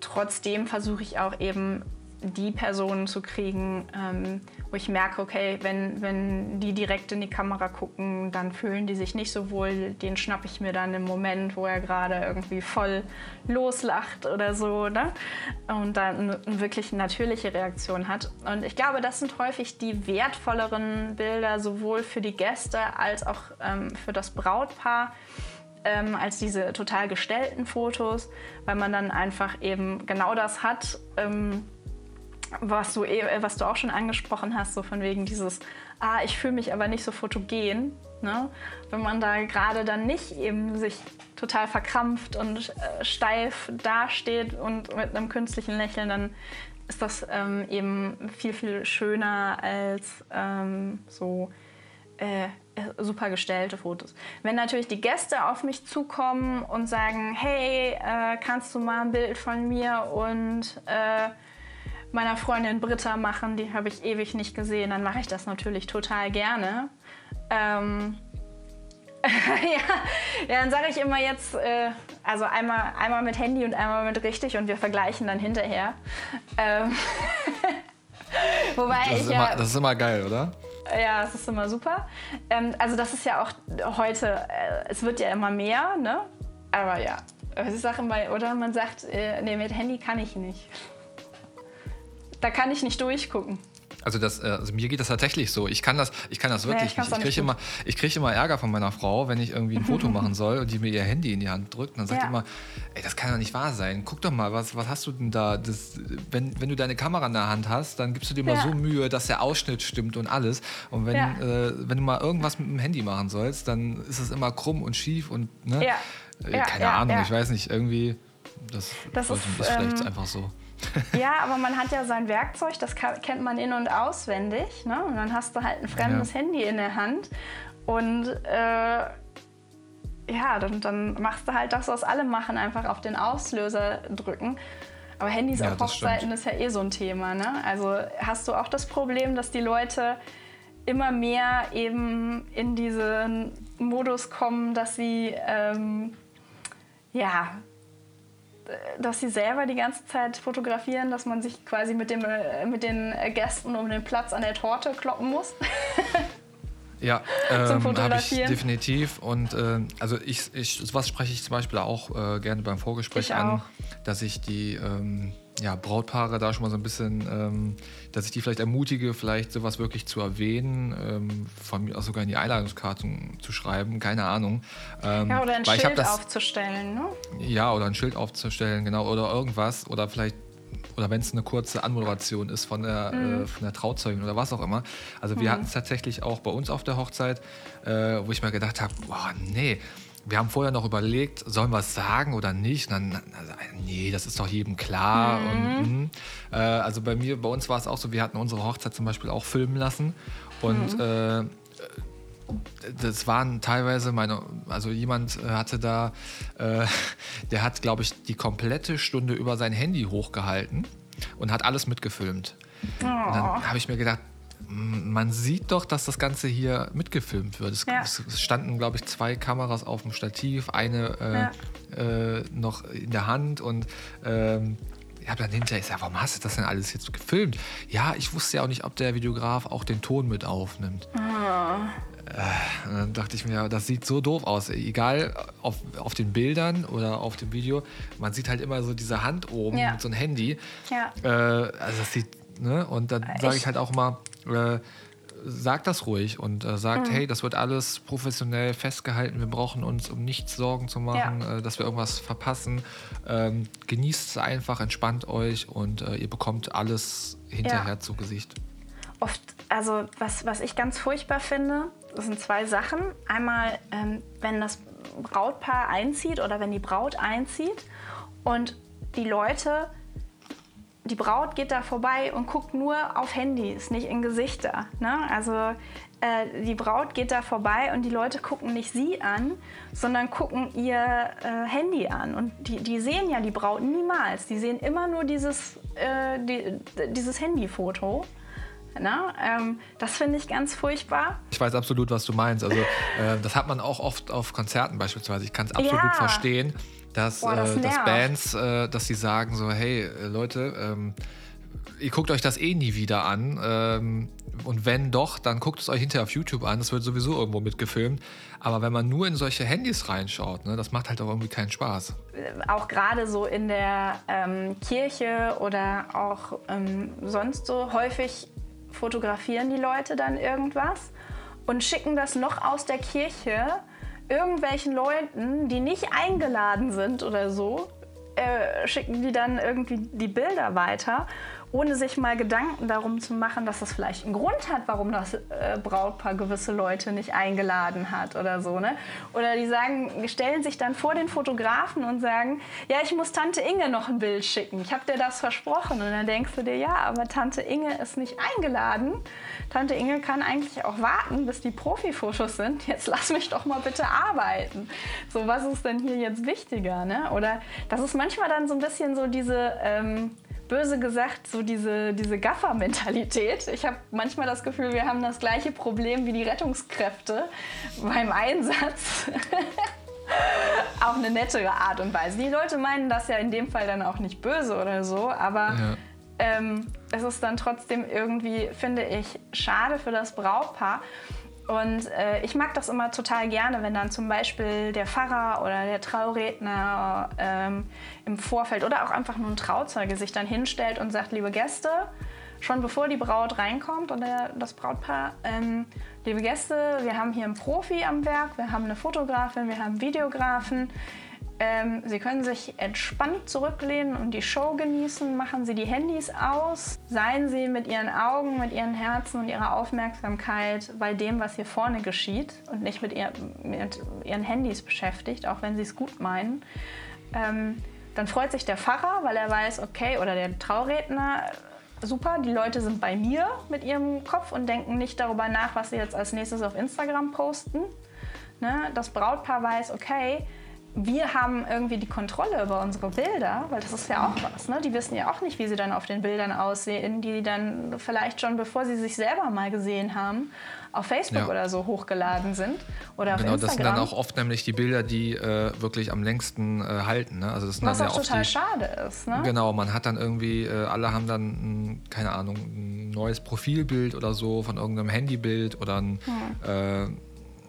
trotzdem versuche ich auch eben die Personen zu kriegen, ähm, wo ich merke, okay, wenn, wenn die direkt in die Kamera gucken, dann fühlen die sich nicht so wohl. Den schnappe ich mir dann im Moment, wo er gerade irgendwie voll loslacht oder so. Ne? Und dann eine wirklich natürliche Reaktion hat. Und ich glaube, das sind häufig die wertvolleren Bilder, sowohl für die Gäste als auch ähm, für das Brautpaar. Ähm, als diese total gestellten Fotos, weil man dann einfach eben genau das hat, ähm, was du, eh, was du auch schon angesprochen hast, so von wegen dieses, ah, ich fühle mich aber nicht so fotogen. Ne? Wenn man da gerade dann nicht eben sich total verkrampft und äh, steif dasteht und mit einem künstlichen Lächeln, dann ist das ähm, eben viel, viel schöner als ähm, so äh, super gestellte Fotos. Wenn natürlich die Gäste auf mich zukommen und sagen, hey, äh, kannst du mal ein Bild von mir und äh, meiner Freundin Britta machen, die habe ich ewig nicht gesehen, dann mache ich das natürlich total gerne. Ähm, [laughs] ja, ja, dann sage ich immer jetzt, äh, also einmal, einmal mit Handy und einmal mit richtig und wir vergleichen dann hinterher. Ähm, [laughs] Wobei das, ist immer, das ist immer geil, oder? Ja, das ist immer super. Ähm, also das ist ja auch heute, äh, es wird ja immer mehr, ne? Aber ja, ich sage immer, oder man sagt, äh, nee, mit Handy kann ich nicht. Da kann ich nicht durchgucken. Also, das, äh, also mir geht das tatsächlich so. Ich kann das, ich kann das wirklich nee, ich nicht. Ich kriege immer, krieg immer Ärger von meiner Frau, wenn ich irgendwie ein Foto [laughs] machen soll und die mir ihr Handy in die Hand drückt. Und dann sagt ja. immer, ey, das kann doch nicht wahr sein. Guck doch mal, was, was hast du denn da? Das, wenn, wenn du deine Kamera in der Hand hast, dann gibst du dir ja. mal so Mühe, dass der Ausschnitt stimmt und alles. Und wenn, ja. äh, wenn du mal irgendwas mit dem Handy machen sollst, dann ist es immer krumm und schief und ne? Äh, keine Ahnung, ich weiß nicht, irgendwie. Das, das ist, ist vielleicht ähm, einfach so. Ja, aber man hat ja sein Werkzeug, das kennt man in- und auswendig. Ne? Und dann hast du halt ein fremdes ja. Handy in der Hand. Und äh, ja, dann, dann, machst du halt das, was alle machen, einfach auf den Auslöser drücken. Aber Handys ja, auf Hochzeiten ist ja eh so ein Thema. Ne? Also hast du auch das Problem, dass die Leute immer mehr eben in diesen Modus kommen, dass sie ähm, ja dass sie selber die ganze Zeit fotografieren, dass man sich quasi mit, dem, äh, mit den Gästen um den Platz an der Torte kloppen muss. [laughs] Ja, ähm, habe ich definitiv. Und äh, also ich, ich, sowas spreche ich zum Beispiel auch äh, gerne beim Vorgespräch an, dass ich die ähm, ja, Brautpaare da schon mal so ein bisschen, ähm, dass ich die vielleicht ermutige, vielleicht sowas wirklich zu erwähnen, ähm, von mir auch sogar in die Einladungskarten zu schreiben, keine Ahnung. Ähm, ja, oder ein Schild das, aufzustellen, ne? Ja, oder ein Schild aufzustellen, genau, oder irgendwas, oder vielleicht oder wenn es eine kurze Anmoderation ist von der, mhm. äh, von der Trauzeugin oder was auch immer. Also wir mhm. hatten es tatsächlich auch bei uns auf der Hochzeit, äh, wo ich mir gedacht habe, boah, nee, wir haben vorher noch überlegt, sollen wir es sagen oder nicht? Und dann, also, nee, das ist doch jedem klar. Mhm. Und, mhm. äh, also bei mir, bei uns war es auch so, wir hatten unsere Hochzeit zum Beispiel auch filmen lassen. Und mhm. äh, das waren teilweise meine, also jemand äh, hatte da, äh, der hat, glaube ich, die komplette Stunde über sein Handy hochgehalten und hat alles mitgefilmt. Oh. Und dann oh. habe ich mir gedacht, man sieht doch, dass das Ganze hier mitgefilmt wird. Es, ja. es standen, glaube ich, zwei Kameras auf dem Stativ, eine äh, ja. äh, noch in der Hand und ähm, ich habe dann hinterher gesagt, warum hast du das denn alles jetzt gefilmt? Ja, ich wusste ja auch nicht, ob der Videograf auch den Ton mit aufnimmt. Oh. Äh, dann dachte ich mir, das sieht so doof aus. Egal auf, auf den Bildern oder auf dem Video, man sieht halt immer so diese Hand oben ja. mit so einem Handy. Ja. Äh, also das sieht, ne? Und dann sage ich halt auch mal, äh, sagt das ruhig und äh, sagt, mhm. hey, das wird alles professionell festgehalten, wir brauchen uns um nichts Sorgen zu machen, ja. äh, dass wir irgendwas verpassen. Ähm, genießt es einfach, entspannt euch und äh, ihr bekommt alles hinterher ja. zu Gesicht. Oft, also was, was ich ganz furchtbar finde, das sind zwei Sachen. Einmal, ähm, wenn das Brautpaar einzieht oder wenn die Braut einzieht und die Leute die Braut geht da vorbei und guckt nur auf Handys, nicht in Gesichter. Ne? Also äh, die Braut geht da vorbei und die Leute gucken nicht sie an, sondern gucken ihr äh, Handy an. Und die, die sehen ja die Braut niemals. Die sehen immer nur dieses, äh, die, dieses Handyfoto. Na, ähm, das finde ich ganz furchtbar. Ich weiß absolut, was du meinst. Also, äh, das hat man auch oft auf Konzerten beispielsweise. Ich kann es absolut ja. verstehen dass, Boah, das äh, dass Bands, äh, dass sie sagen so, hey äh, Leute, ähm, ihr guckt euch das eh nie wieder an. Ähm, und wenn doch, dann guckt es euch hinterher auf YouTube an. Das wird sowieso irgendwo mitgefilmt. Aber wenn man nur in solche Handys reinschaut, ne, das macht halt auch irgendwie keinen Spaß. Äh, auch gerade so in der ähm, Kirche oder auch ähm, sonst so häufig fotografieren die Leute dann irgendwas und schicken das noch aus der Kirche irgendwelchen Leuten, die nicht eingeladen sind oder so, äh, schicken die dann irgendwie die Bilder weiter ohne sich mal Gedanken darum zu machen, dass das vielleicht einen Grund hat, warum das äh, Brautpaar gewisse Leute nicht eingeladen hat oder so. Ne? Oder die sagen, stellen sich dann vor den Fotografen und sagen, ja, ich muss Tante Inge noch ein Bild schicken. Ich habe dir das versprochen. Und dann denkst du dir, ja, aber Tante Inge ist nicht eingeladen. Tante Inge kann eigentlich auch warten, bis die Profifotos sind. Jetzt lass mich doch mal bitte arbeiten. So, was ist denn hier jetzt wichtiger? Ne? Oder das ist manchmal dann so ein bisschen so diese... Ähm, böse gesagt so diese, diese Gaffer-Mentalität. Ich habe manchmal das Gefühl, wir haben das gleiche Problem wie die Rettungskräfte beim Einsatz. [laughs] Auf eine nettere Art und Weise. Die Leute meinen das ja in dem Fall dann auch nicht böse oder so, aber ja. ähm, es ist dann trotzdem irgendwie, finde ich, schade für das Brautpaar. Und äh, ich mag das immer total gerne, wenn dann zum Beispiel der Pfarrer oder der Trauredner ähm, im Vorfeld oder auch einfach nur ein Trauzeuge sich dann hinstellt und sagt, liebe Gäste, schon bevor die Braut reinkommt oder das Brautpaar, ähm, liebe Gäste, wir haben hier einen Profi am Werk, wir haben eine Fotografin, wir haben einen Videografen, ähm, Sie können sich entspannt zurücklehnen und die Show genießen. Machen Sie die Handys aus. Seien Sie mit Ihren Augen, mit Ihren Herzen und Ihrer Aufmerksamkeit bei dem, was hier vorne geschieht und nicht mit, ihr, mit Ihren Handys beschäftigt, auch wenn Sie es gut meinen. Ähm, dann freut sich der Pfarrer, weil er weiß, okay, oder der Trauredner, super, die Leute sind bei mir mit ihrem Kopf und denken nicht darüber nach, was sie jetzt als nächstes auf Instagram posten. Ne? Das Brautpaar weiß, okay, wir haben irgendwie die Kontrolle über unsere Bilder, weil das ist ja auch was. Ne? Die wissen ja auch nicht, wie sie dann auf den Bildern aussehen, die dann vielleicht schon, bevor sie sich selber mal gesehen haben, auf Facebook ja. oder so hochgeladen sind oder genau, auf Instagram. das sind dann auch oft nämlich die Bilder, die äh, wirklich am längsten äh, halten. Ne? Also das sind Was dann auch ja total die, schade ist. Ne? Genau, man hat dann irgendwie, äh, alle haben dann, ein, keine Ahnung, ein neues Profilbild oder so von irgendeinem Handybild oder ein hm äh,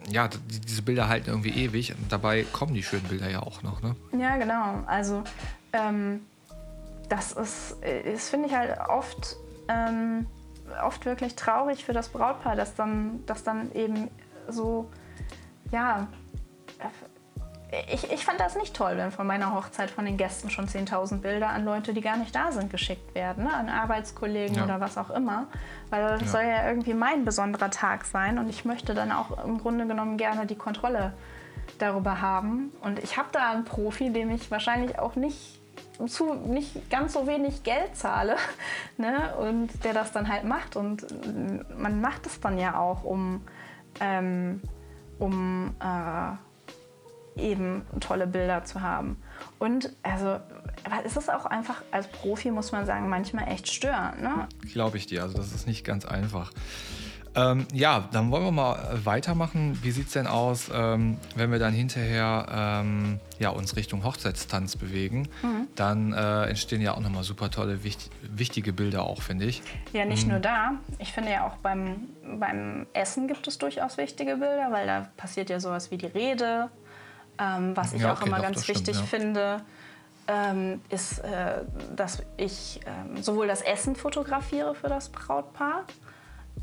ja, die, diese Bilder halten irgendwie ewig und dabei kommen die schönen Bilder ja auch noch. Ne? Ja, genau. Also ähm, das ist, das finde ich halt oft, ähm, oft wirklich traurig für das Brautpaar, dass dann, dass dann eben so, ja, ich, ich fand das nicht toll, wenn von meiner Hochzeit von den Gästen schon 10.000 Bilder an Leute, die gar nicht da sind, geschickt werden, ne? an Arbeitskollegen ja. oder was auch immer. Weil das ja. soll ja irgendwie mein besonderer Tag sein und ich möchte dann auch im Grunde genommen gerne die Kontrolle darüber haben. Und ich habe da einen Profi, dem ich wahrscheinlich auch nicht zu nicht ganz so wenig Geld zahle [laughs] ne? und der das dann halt macht. Und man macht es dann ja auch, um ähm, um äh, eben tolle Bilder zu haben. Und also, aber es ist auch einfach, als Profi muss man sagen, manchmal echt störend. Ne? Glaube ich dir, also das ist nicht ganz einfach. Ähm, ja, dann wollen wir mal weitermachen. Wie sieht es denn aus, ähm, wenn wir dann hinterher ähm, ja, uns Richtung Hochzeitstanz bewegen? Mhm. Dann äh, entstehen ja auch nochmal super tolle, wichtig, wichtige Bilder auch, finde ich. Ja, nicht mhm. nur da. Ich finde ja auch beim, beim Essen gibt es durchaus wichtige Bilder, weil da passiert ja sowas wie die Rede, ähm, was ich ja, okay, auch immer doch, ganz wichtig stimmt, ja. finde. Ähm, ist, äh, dass ich äh, sowohl das Essen fotografiere für das Brautpaar,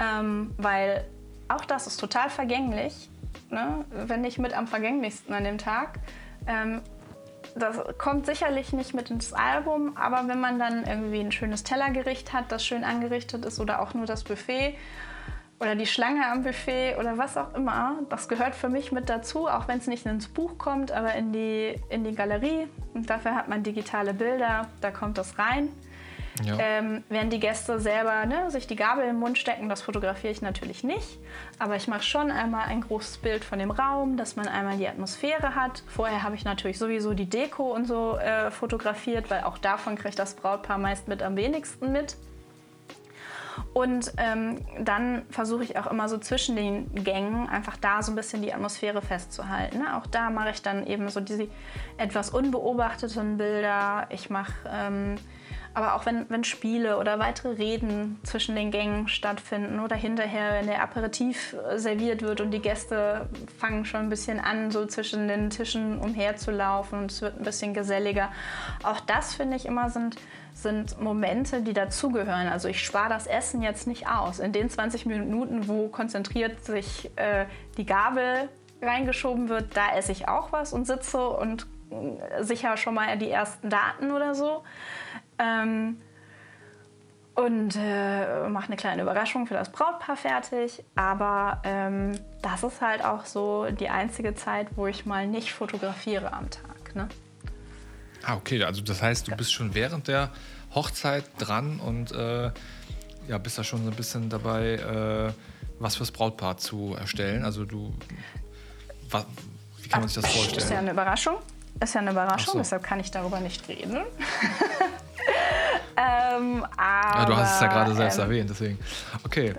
ähm, weil auch das ist total vergänglich, ne? wenn nicht mit am vergänglichsten an dem Tag. Ähm, das kommt sicherlich nicht mit ins Album, aber wenn man dann irgendwie ein schönes Tellergericht hat, das schön angerichtet ist oder auch nur das Buffet oder die Schlange am Buffet oder was auch immer, das gehört für mich mit dazu, auch wenn es nicht ins Buch kommt, aber in die, in die Galerie. Und dafür hat man digitale Bilder, da kommt das rein. Ja. Ähm, während die Gäste selber ne, sich die Gabel im Mund stecken, das fotografiere ich natürlich nicht. Aber ich mache schon einmal ein großes Bild von dem Raum, dass man einmal die Atmosphäre hat. Vorher habe ich natürlich sowieso die Deko und so äh, fotografiert, weil auch davon kriegt das Brautpaar meist mit am wenigsten mit. Und ähm, dann versuche ich auch immer so zwischen den Gängen einfach da so ein bisschen die Atmosphäre festzuhalten. Ne? Auch da mache ich dann eben so diese etwas unbeobachteten Bilder. Ich mache ähm, aber auch wenn, wenn Spiele oder weitere Reden zwischen den Gängen stattfinden oder hinterher, wenn der Aperitif äh, serviert wird und die Gäste fangen schon ein bisschen an, so zwischen den Tischen umherzulaufen und es wird ein bisschen geselliger. Auch das finde ich immer sind, sind Momente, die dazugehören. Also ich spare das Essen jetzt nicht aus. In den 20 Minuten, wo konzentriert sich äh, die Gabel reingeschoben wird, da esse ich auch was und sitze und äh, sicher schon mal die ersten Daten oder so. Ähm, und äh, mache eine kleine Überraschung für das Brautpaar fertig. Aber ähm, das ist halt auch so die einzige Zeit, wo ich mal nicht fotografiere am Tag. Ne? Ah, okay. Also das heißt, du bist schon während der Hochzeit dran und äh, ja, bist da schon so ein bisschen dabei, äh, was fürs Brautpaar zu erstellen. Also du, was, wie kann man sich das vorstellen? Ist ja eine Überraschung. Ist ja eine Überraschung, so. deshalb kann ich darüber nicht reden. [laughs] [laughs] ähm, aber, ja, du hast es ja gerade selbst ähm, erwähnt, deswegen. Okay.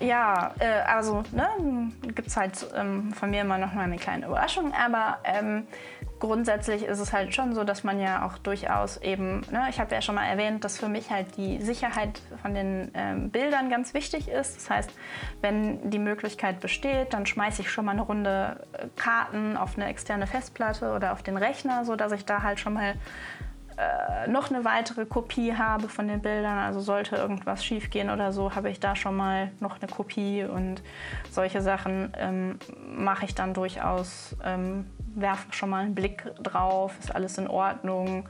Ja, äh, also ne, gibt es halt ähm, von mir immer noch mal eine kleine Überraschung, aber ähm, grundsätzlich ist es halt schon so, dass man ja auch durchaus eben, ne, ich habe ja schon mal erwähnt, dass für mich halt die Sicherheit von den ähm, Bildern ganz wichtig ist. Das heißt, wenn die Möglichkeit besteht, dann schmeiße ich schon mal eine Runde äh, Karten auf eine externe Festplatte oder auf den Rechner, sodass ich da halt schon mal äh, noch eine weitere Kopie habe von den Bildern. Also sollte irgendwas schiefgehen oder so, habe ich da schon mal noch eine Kopie und solche Sachen ähm, mache ich dann durchaus, ähm, werfe schon mal einen Blick drauf, ist alles in Ordnung.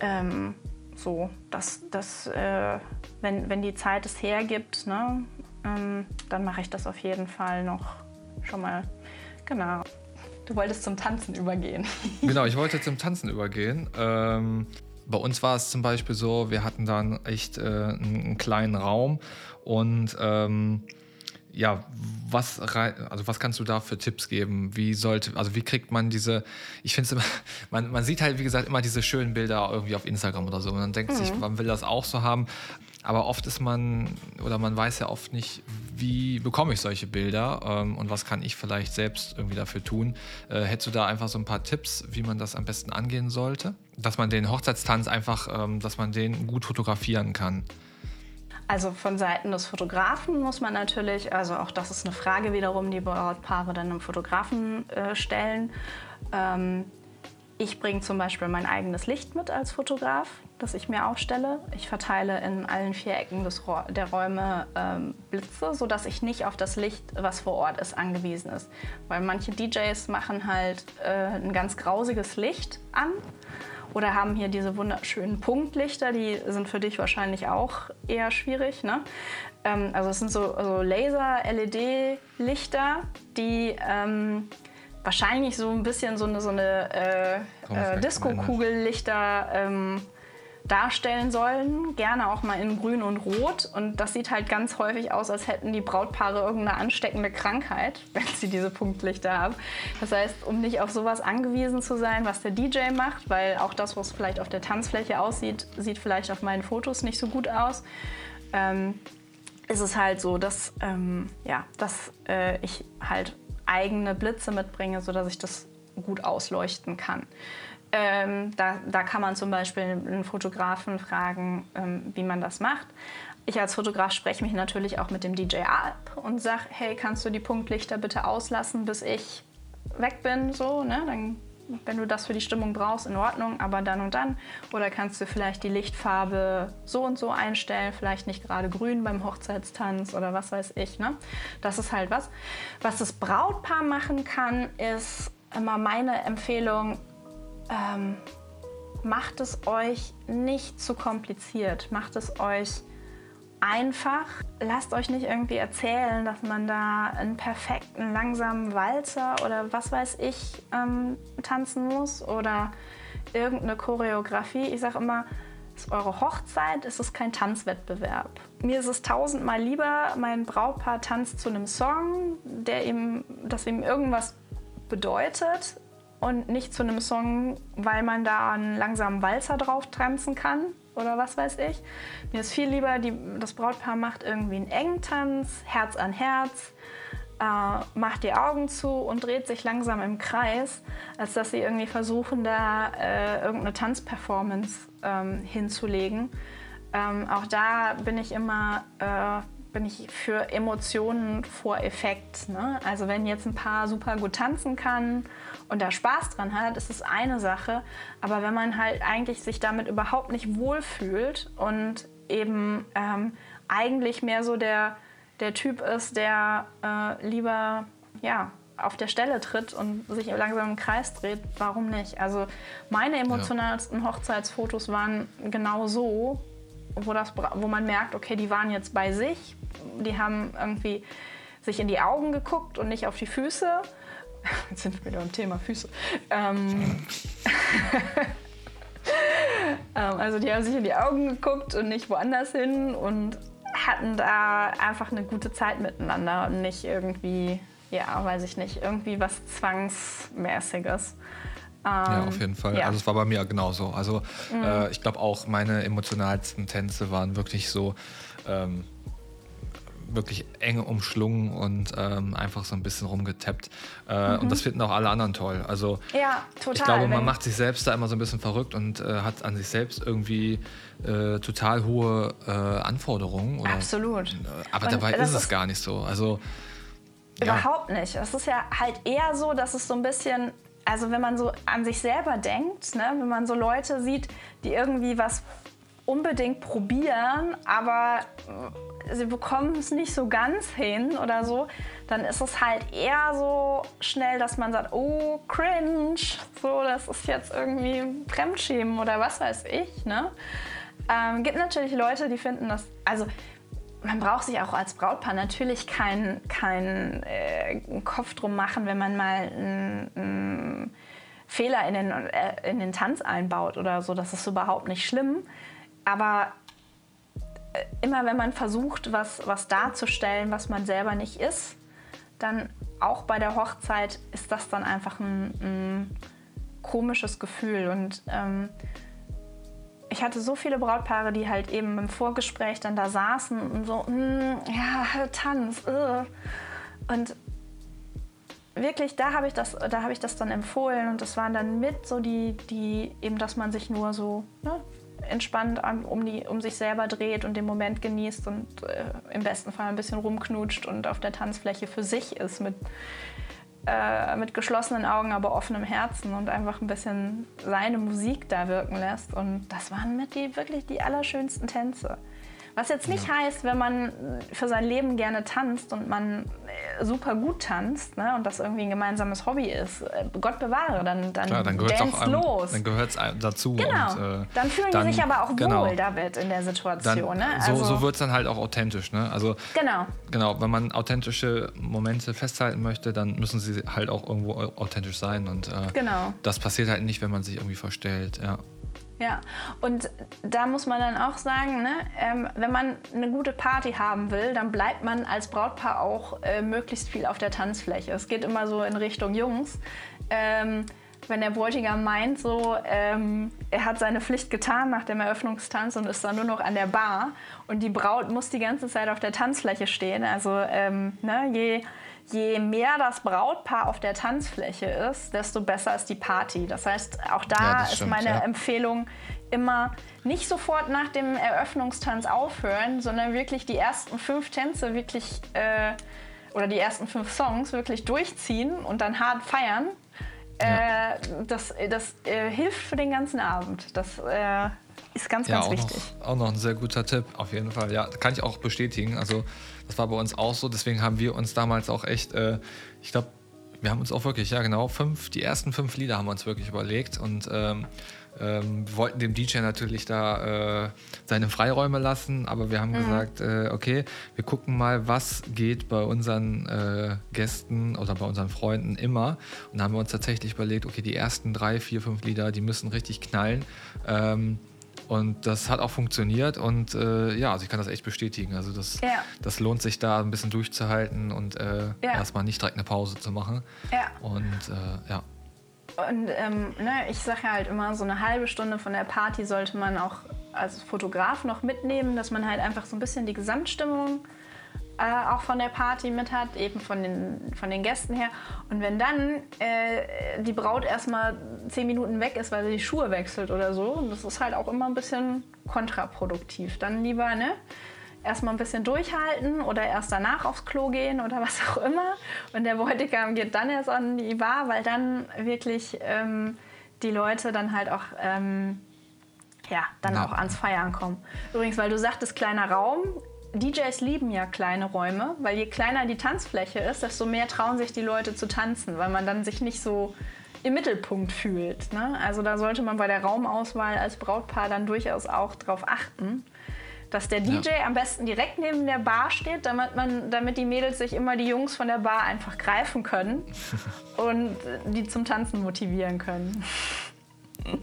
Ähm, so, dass, dass äh, wenn, wenn die Zeit es hergibt, ne, ähm, dann mache ich das auf jeden Fall noch schon mal. Genau. Du wolltest zum Tanzen übergehen. [laughs] genau, ich wollte zum Tanzen übergehen. Ähm, bei uns war es zum Beispiel so, wir hatten dann echt äh, einen kleinen Raum und ähm, ja, was, also was kannst du da für Tipps geben? Wie sollte, also wie kriegt man diese, ich finde es immer, [laughs] man, man sieht halt, wie gesagt, immer diese schönen Bilder irgendwie auf Instagram oder so und dann denkt mhm. sich, man will das auch so haben. Aber oft ist man, oder man weiß ja oft nicht, wie bekomme ich solche Bilder ähm, und was kann ich vielleicht selbst irgendwie dafür tun. Äh, hättest du da einfach so ein paar Tipps, wie man das am besten angehen sollte? Dass man den Hochzeitstanz einfach, ähm, dass man den gut fotografieren kann. Also von Seiten des Fotografen muss man natürlich, also auch das ist eine Frage wiederum, die Brautpaare dann einem Fotografen äh, stellen. Ähm, ich bringe zum Beispiel mein eigenes Licht mit als Fotograf, das ich mir aufstelle. Ich verteile in allen vier Ecken des, der Räume ähm, Blitze, sodass ich nicht auf das Licht, was vor Ort ist, angewiesen ist. Weil manche DJs machen halt äh, ein ganz grausiges Licht an oder haben hier diese wunderschönen Punktlichter, die sind für dich wahrscheinlich auch eher schwierig. Ne? Ähm, also es sind so, so Laser-LED-Lichter, die ähm, wahrscheinlich so ein bisschen so eine, so eine äh, äh, Disco-Kugellichter ähm, darstellen sollen, gerne auch mal in Grün und Rot. Und das sieht halt ganz häufig aus, als hätten die Brautpaare irgendeine ansteckende Krankheit, [laughs] wenn sie diese Punktlichter haben. Das heißt, um nicht auf sowas angewiesen zu sein, was der DJ macht, weil auch das, was vielleicht auf der Tanzfläche aussieht, sieht vielleicht auf meinen Fotos nicht so gut aus. Ähm, ist es halt so, dass, ähm, ja, dass äh, ich halt eigene Blitze mitbringe, sodass ich das gut ausleuchten kann. Ähm, da, da, kann man zum Beispiel einen Fotografen fragen, ähm, wie man das macht. Ich als Fotograf spreche mich natürlich auch mit dem DJ ab und sage, hey, kannst du die Punktlichter bitte auslassen, bis ich weg bin? So, ne? Dann, wenn du das für die Stimmung brauchst, in Ordnung, aber dann und dann. Oder kannst du vielleicht die Lichtfarbe so und so einstellen, vielleicht nicht gerade grün beim Hochzeitstanz oder was weiß ich. Ne? Das ist halt was. Was das Brautpaar machen kann, ist immer meine Empfehlung, ähm, macht es euch nicht zu kompliziert. Macht es euch einfach. Lasst euch nicht irgendwie erzählen, dass man da einen perfekten, langsamen Walzer oder was weiß ich ähm, tanzen muss oder irgendeine Choreografie. Ich sage immer, es ist eure Hochzeit, es ist kein Tanzwettbewerb. Mir ist es tausendmal lieber, mein Brautpaar tanzt zu einem Song, der ihm, dass ihm irgendwas bedeutet und nicht zu einem Song, weil man da einen langsamen Walzer drauf tanzen kann oder was weiß ich. Mir ist viel lieber, die, das Brautpaar macht irgendwie einen engen Tanz, Herz an Herz, äh, macht die Augen zu und dreht sich langsam im Kreis, als dass sie irgendwie versuchen, da äh, irgendeine Tanzperformance ähm, hinzulegen. Ähm, auch da bin ich immer äh, bin ich für Emotionen vor Effekt. Ne? Also wenn jetzt ein Paar super gut tanzen kann und da Spaß dran hat, ist es eine Sache. Aber wenn man halt eigentlich sich damit überhaupt nicht wohlfühlt und eben ähm, eigentlich mehr so der, der Typ ist, der äh, lieber ja, auf der Stelle tritt und sich langsam im Kreis dreht, warum nicht? Also meine emotionalsten ja. Hochzeitsfotos waren genau so, wo, das, wo man merkt, okay, die waren jetzt bei sich, die haben irgendwie sich in die Augen geguckt und nicht auf die Füße. [laughs] Jetzt sind wir wieder im Thema Füße. Ähm, [laughs] ähm, also die haben sich in die Augen geguckt und nicht woanders hin und hatten da einfach eine gute Zeit miteinander und nicht irgendwie, ja, weiß ich nicht, irgendwie was Zwangsmäßiges. ja, auf jeden Fall. Ja. Also es war bei mir genauso. Also mhm. äh, ich glaube auch meine emotionalsten Tänze waren wirklich so ähm, wirklich eng umschlungen und ähm, einfach so ein bisschen rumgetappt. Äh, mhm. Und das finden auch alle anderen toll. Also ja, total. Ich glaube, man macht sich selbst da immer so ein bisschen verrückt und äh, hat an sich selbst irgendwie äh, total hohe äh, Anforderungen. Oder, Absolut. Äh, aber und dabei ist es gar nicht so. Also Überhaupt ja. nicht. Es ist ja halt eher so, dass es so ein bisschen also wenn man so an sich selber denkt, ne, wenn man so Leute sieht, die irgendwie was unbedingt probieren, aber sie bekommen es nicht so ganz hin oder so, dann ist es halt eher so schnell, dass man sagt, oh, cringe, so, das ist jetzt irgendwie Fremdschämen oder was weiß ich. Ne? Ähm, gibt natürlich Leute, die finden das, also man braucht sich auch als Brautpaar natürlich keinen kein, äh, Kopf drum machen, wenn man mal einen Fehler in den, äh, in den Tanz einbaut oder so. Das ist überhaupt nicht schlimm. Aber immer wenn man versucht, was, was darzustellen, was man selber nicht ist, dann auch bei der Hochzeit ist das dann einfach ein, ein komisches Gefühl. Und ähm, ich hatte so viele Brautpaare, die halt eben im Vorgespräch dann da saßen und so, mm, ja, Tanz. Uh. Und wirklich, da habe ich, das, hab ich das dann empfohlen und das waren dann mit so die, die eben, dass man sich nur so ne, entspannt um, die, um sich selber dreht und den Moment genießt und äh, im besten Fall ein bisschen rumknutscht und auf der Tanzfläche für sich ist mit, äh, mit geschlossenen Augen, aber offenem Herzen und einfach ein bisschen seine Musik da wirken lässt. Und das waren mit die wirklich die allerschönsten Tänze. Was jetzt nicht ja. heißt, wenn man für sein Leben gerne tanzt und man äh, super gut tanzt ne, und das irgendwie ein gemeinsames Hobby ist, äh, Gott bewahre, dann, dann, Klar, dann dance einem, los. Dann gehört es dazu. Genau. Und, äh, dann fühlen dann, die sich aber auch genau, wohl damit in der Situation. Dann, ne? also, so so wird es dann halt auch authentisch. Ne? Also, genau. Genau, wenn man authentische Momente festhalten möchte, dann müssen sie halt auch irgendwo authentisch sein. Und äh, genau. das passiert halt nicht, wenn man sich irgendwie verstellt. Ja. Ja, und da muss man dann auch sagen, ne, ähm, wenn man eine gute Party haben will, dann bleibt man als Brautpaar auch äh, möglichst viel auf der Tanzfläche. Es geht immer so in Richtung Jungs. Ähm, wenn der Bräutigam meint, so, ähm, er hat seine Pflicht getan nach dem Eröffnungstanz und ist dann nur noch an der Bar und die Braut muss die ganze Zeit auf der Tanzfläche stehen. Also ähm, ne, je, je mehr das Brautpaar auf der Tanzfläche ist, desto besser ist die Party. Das heißt, auch da ja, ist stimmt, meine ja. Empfehlung immer nicht sofort nach dem Eröffnungstanz aufhören, sondern wirklich die ersten fünf Tänze wirklich äh, oder die ersten fünf Songs wirklich durchziehen und dann hart feiern ja. Äh, das das äh, hilft für den ganzen Abend. Das äh, ist ganz, ganz auch wichtig. Noch, auch noch ein sehr guter Tipp, auf jeden Fall. Ja, kann ich auch bestätigen. Also, das war bei uns auch so. Deswegen haben wir uns damals auch echt, äh, ich glaube, wir haben uns auch wirklich, ja genau, fünf, die ersten fünf Lieder haben wir uns wirklich überlegt und ähm, ähm, wir wollten dem DJ natürlich da äh, seine Freiräume lassen, aber wir haben mhm. gesagt, äh, okay, wir gucken mal, was geht bei unseren äh, Gästen oder bei unseren Freunden immer. Und da haben wir uns tatsächlich überlegt, okay, die ersten drei, vier, fünf Lieder, die müssen richtig knallen. Ähm, und das hat auch funktioniert und äh, ja, also ich kann das echt bestätigen. Also das, ja. das lohnt sich da ein bisschen durchzuhalten und äh, ja. erstmal nicht direkt eine Pause zu machen. Ja. Und äh, ja. Und ähm, ne, ich sage ja halt immer, so eine halbe Stunde von der Party sollte man auch als Fotograf noch mitnehmen, dass man halt einfach so ein bisschen die Gesamtstimmung äh, auch von der Party mit hat, eben von den, von den Gästen her. Und wenn dann äh, die Braut erstmal zehn Minuten weg ist, weil sie die Schuhe wechselt oder so, das ist halt auch immer ein bisschen kontraproduktiv. Dann lieber, ne? erstmal ein bisschen durchhalten oder erst danach aufs Klo gehen oder [laughs] was auch immer. Und der Bräutigam geht dann erst an die Bar, weil dann wirklich ähm, die Leute dann halt auch, ähm, ja, dann ja. auch ans Feiern kommen. Übrigens, weil du sagtest, kleiner Raum. DJs lieben ja kleine Räume, weil je kleiner die Tanzfläche ist, desto mehr trauen sich die Leute zu tanzen, weil man dann sich nicht so im Mittelpunkt fühlt. Ne? Also da sollte man bei der Raumauswahl als Brautpaar dann durchaus auch drauf achten dass der DJ ja. am besten direkt neben der Bar steht, damit, man, damit die Mädels sich immer die Jungs von der Bar einfach greifen können [laughs] und die zum Tanzen motivieren können.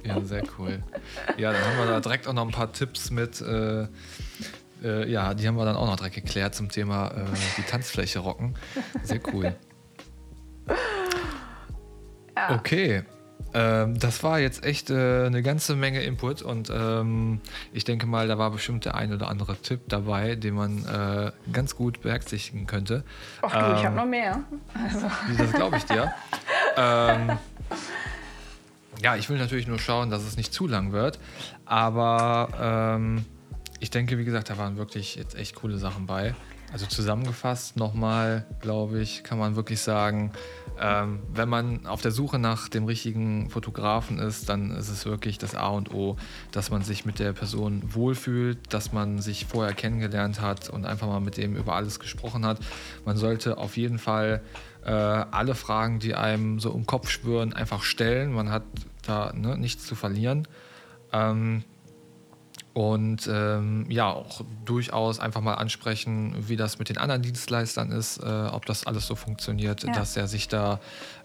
Ja, sehr cool. Ja, dann haben wir da direkt auch noch ein paar Tipps mit. Äh, äh, ja, die haben wir dann auch noch direkt geklärt zum Thema äh, die Tanzfläche rocken. Sehr cool. Ja. Okay, ähm, das war jetzt echt äh, eine ganze Menge Input und ähm, ich denke mal, da war bestimmt der ein oder andere Tipp dabei, den man äh, ganz gut beherzigen könnte. Ach du, ähm, ich habe noch mehr. Also. Das glaube ich dir. [laughs] Ähm, ja, ich will natürlich nur schauen, dass es nicht zu lang wird, aber ähm, ich denke, wie gesagt, da waren wirklich jetzt echt coole Sachen bei. Also zusammengefasst nochmal, glaube ich, kann man wirklich sagen, ähm, wenn man auf der Suche nach dem richtigen Fotografen ist, dann ist es wirklich das A und O, dass man sich mit der Person wohlfühlt, dass man sich vorher kennengelernt hat und einfach mal mit dem über alles gesprochen hat. Man sollte auf jeden Fall äh, alle Fragen, die einem so im Kopf schwören, einfach stellen. Man hat da ne, nichts zu verlieren. Ähm, und ähm, ja, auch durchaus einfach mal ansprechen, wie das mit den anderen Dienstleistern ist, äh, ob das alles so funktioniert, ja. dass er sich da,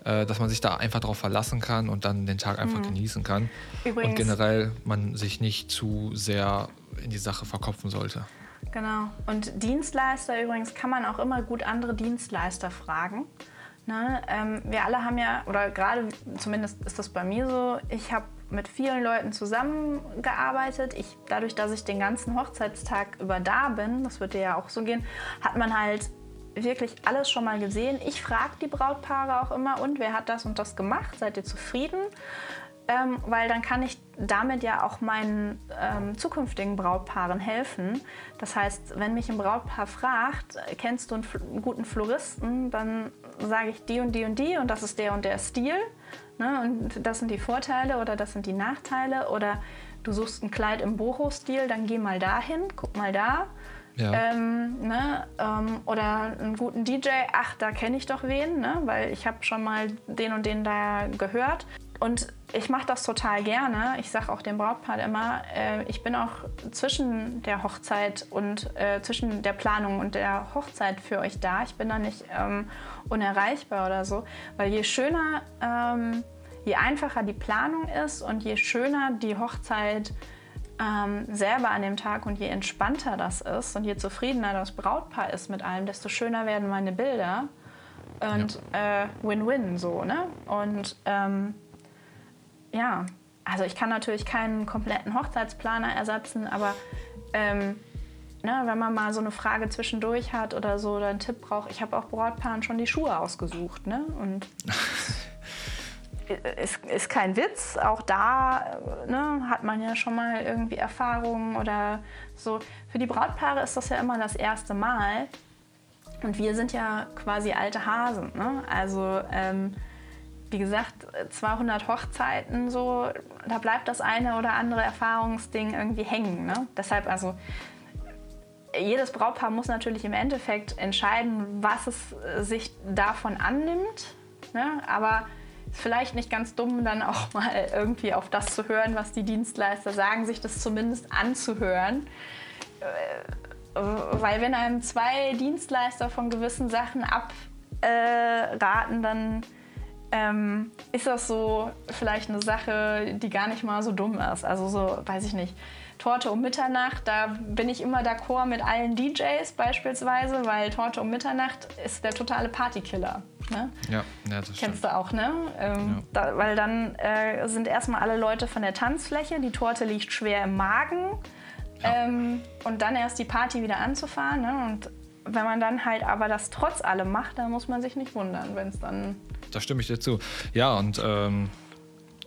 äh, dass man sich da einfach darauf verlassen kann und dann den Tag einfach mhm. genießen kann. Übrigens, und generell man sich nicht zu sehr in die Sache verkopfen sollte. Genau. Und Dienstleister übrigens kann man auch immer gut andere Dienstleister fragen. Ne? Ähm, wir alle haben ja, oder gerade zumindest ist das bei mir so, ich habe mit vielen Leuten zusammengearbeitet. Ich, dadurch, dass ich den ganzen Hochzeitstag über da bin, das wird dir ja auch so gehen, hat man halt wirklich alles schon mal gesehen. Ich frage die Brautpaare auch immer, und wer hat das und das gemacht? Seid ihr zufrieden? Ähm, weil dann kann ich damit ja auch meinen ähm, zukünftigen Brautpaaren helfen. Das heißt, wenn mich ein Brautpaar fragt, kennst du einen, einen guten Floristen, dann sage ich die und die und die und das ist der und der Stil. Ne? Und das sind die Vorteile oder das sind die Nachteile. Oder du suchst ein Kleid im Boho-Stil, dann geh mal dahin, guck mal da. Ja. Ähm, ne? ähm, oder einen guten DJ, ach, da kenne ich doch wen, ne? weil ich habe schon mal den und den da gehört. Und ich mache das total gerne. Ich sage auch dem Brautpaar immer, äh, ich bin auch zwischen der Hochzeit und äh, zwischen der Planung und der Hochzeit für euch da. Ich bin da nicht ähm, unerreichbar oder so, weil je schöner ähm, je einfacher die Planung ist und je schöner die Hochzeit ähm, selber an dem Tag und je entspannter das ist und je zufriedener das Brautpaar ist mit allem, desto schöner werden meine Bilder. Und Win-Win äh, so, ne? Und ähm, ja, also ich kann natürlich keinen kompletten Hochzeitsplaner ersetzen, aber ähm, ne, wenn man mal so eine Frage zwischendurch hat oder so oder einen Tipp braucht, ich habe auch Brautpaaren schon die Schuhe ausgesucht, ne? Und [laughs] ist, ist kein Witz. Auch da ne, hat man ja schon mal irgendwie Erfahrungen oder so. Für die Brautpaare ist das ja immer das erste Mal. Und wir sind ja quasi alte Hasen. Ne? Also ähm, wie gesagt, 200 Hochzeiten, so, da bleibt das eine oder andere Erfahrungsding irgendwie hängen. Ne? Deshalb also, jedes Brautpaar muss natürlich im Endeffekt entscheiden, was es sich davon annimmt. Ne? Aber ist vielleicht nicht ganz dumm, dann auch [laughs] mal irgendwie auf das zu hören, was die Dienstleister sagen, sich das zumindest anzuhören. Äh, weil wenn einem zwei Dienstleister von gewissen Sachen abraten, dann ähm, ist das so vielleicht eine Sache, die gar nicht mal so dumm ist. Also so, weiß ich nicht. Torte um Mitternacht, da bin ich immer d'accord mit allen DJs beispielsweise, weil Torte um Mitternacht ist der totale Partykiller. Ne? Ja, ja, das Kennst du auch, ne? Ähm, ja. da, weil dann äh, sind erstmal alle Leute von der Tanzfläche, die Torte liegt schwer im Magen. Ja. Ähm, und dann erst die Party wieder anzufahren. Ne? Und wenn man dann halt aber das trotz allem macht, dann muss man sich nicht wundern, wenn es dann da stimme ich dir zu. Ja, und ähm,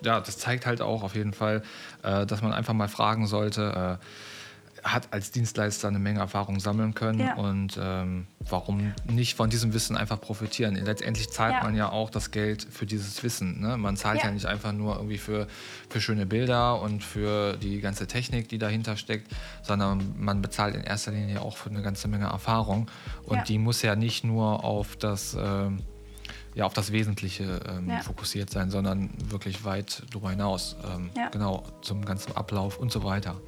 ja, das zeigt halt auch auf jeden Fall, äh, dass man einfach mal fragen sollte, äh, hat als Dienstleister eine Menge Erfahrung sammeln können ja. und ähm, warum nicht von diesem Wissen einfach profitieren. Letztendlich zahlt ja. man ja auch das Geld für dieses Wissen. Ne? Man zahlt ja. ja. nicht einfach nur irgendwie für, für schöne Bilder und für die ganze Technik, die dahinter steckt, sondern man bezahlt in erster Linie auch für eine ganze Menge Erfahrung und die muss ja nicht nur auf das ähm, ja, auf das Wesentliche ähm, ja. fokussiert sein, sondern wirklich weit darüber hinaus. Ähm, ja. Genau, zum ganzen Ablauf und so weiter.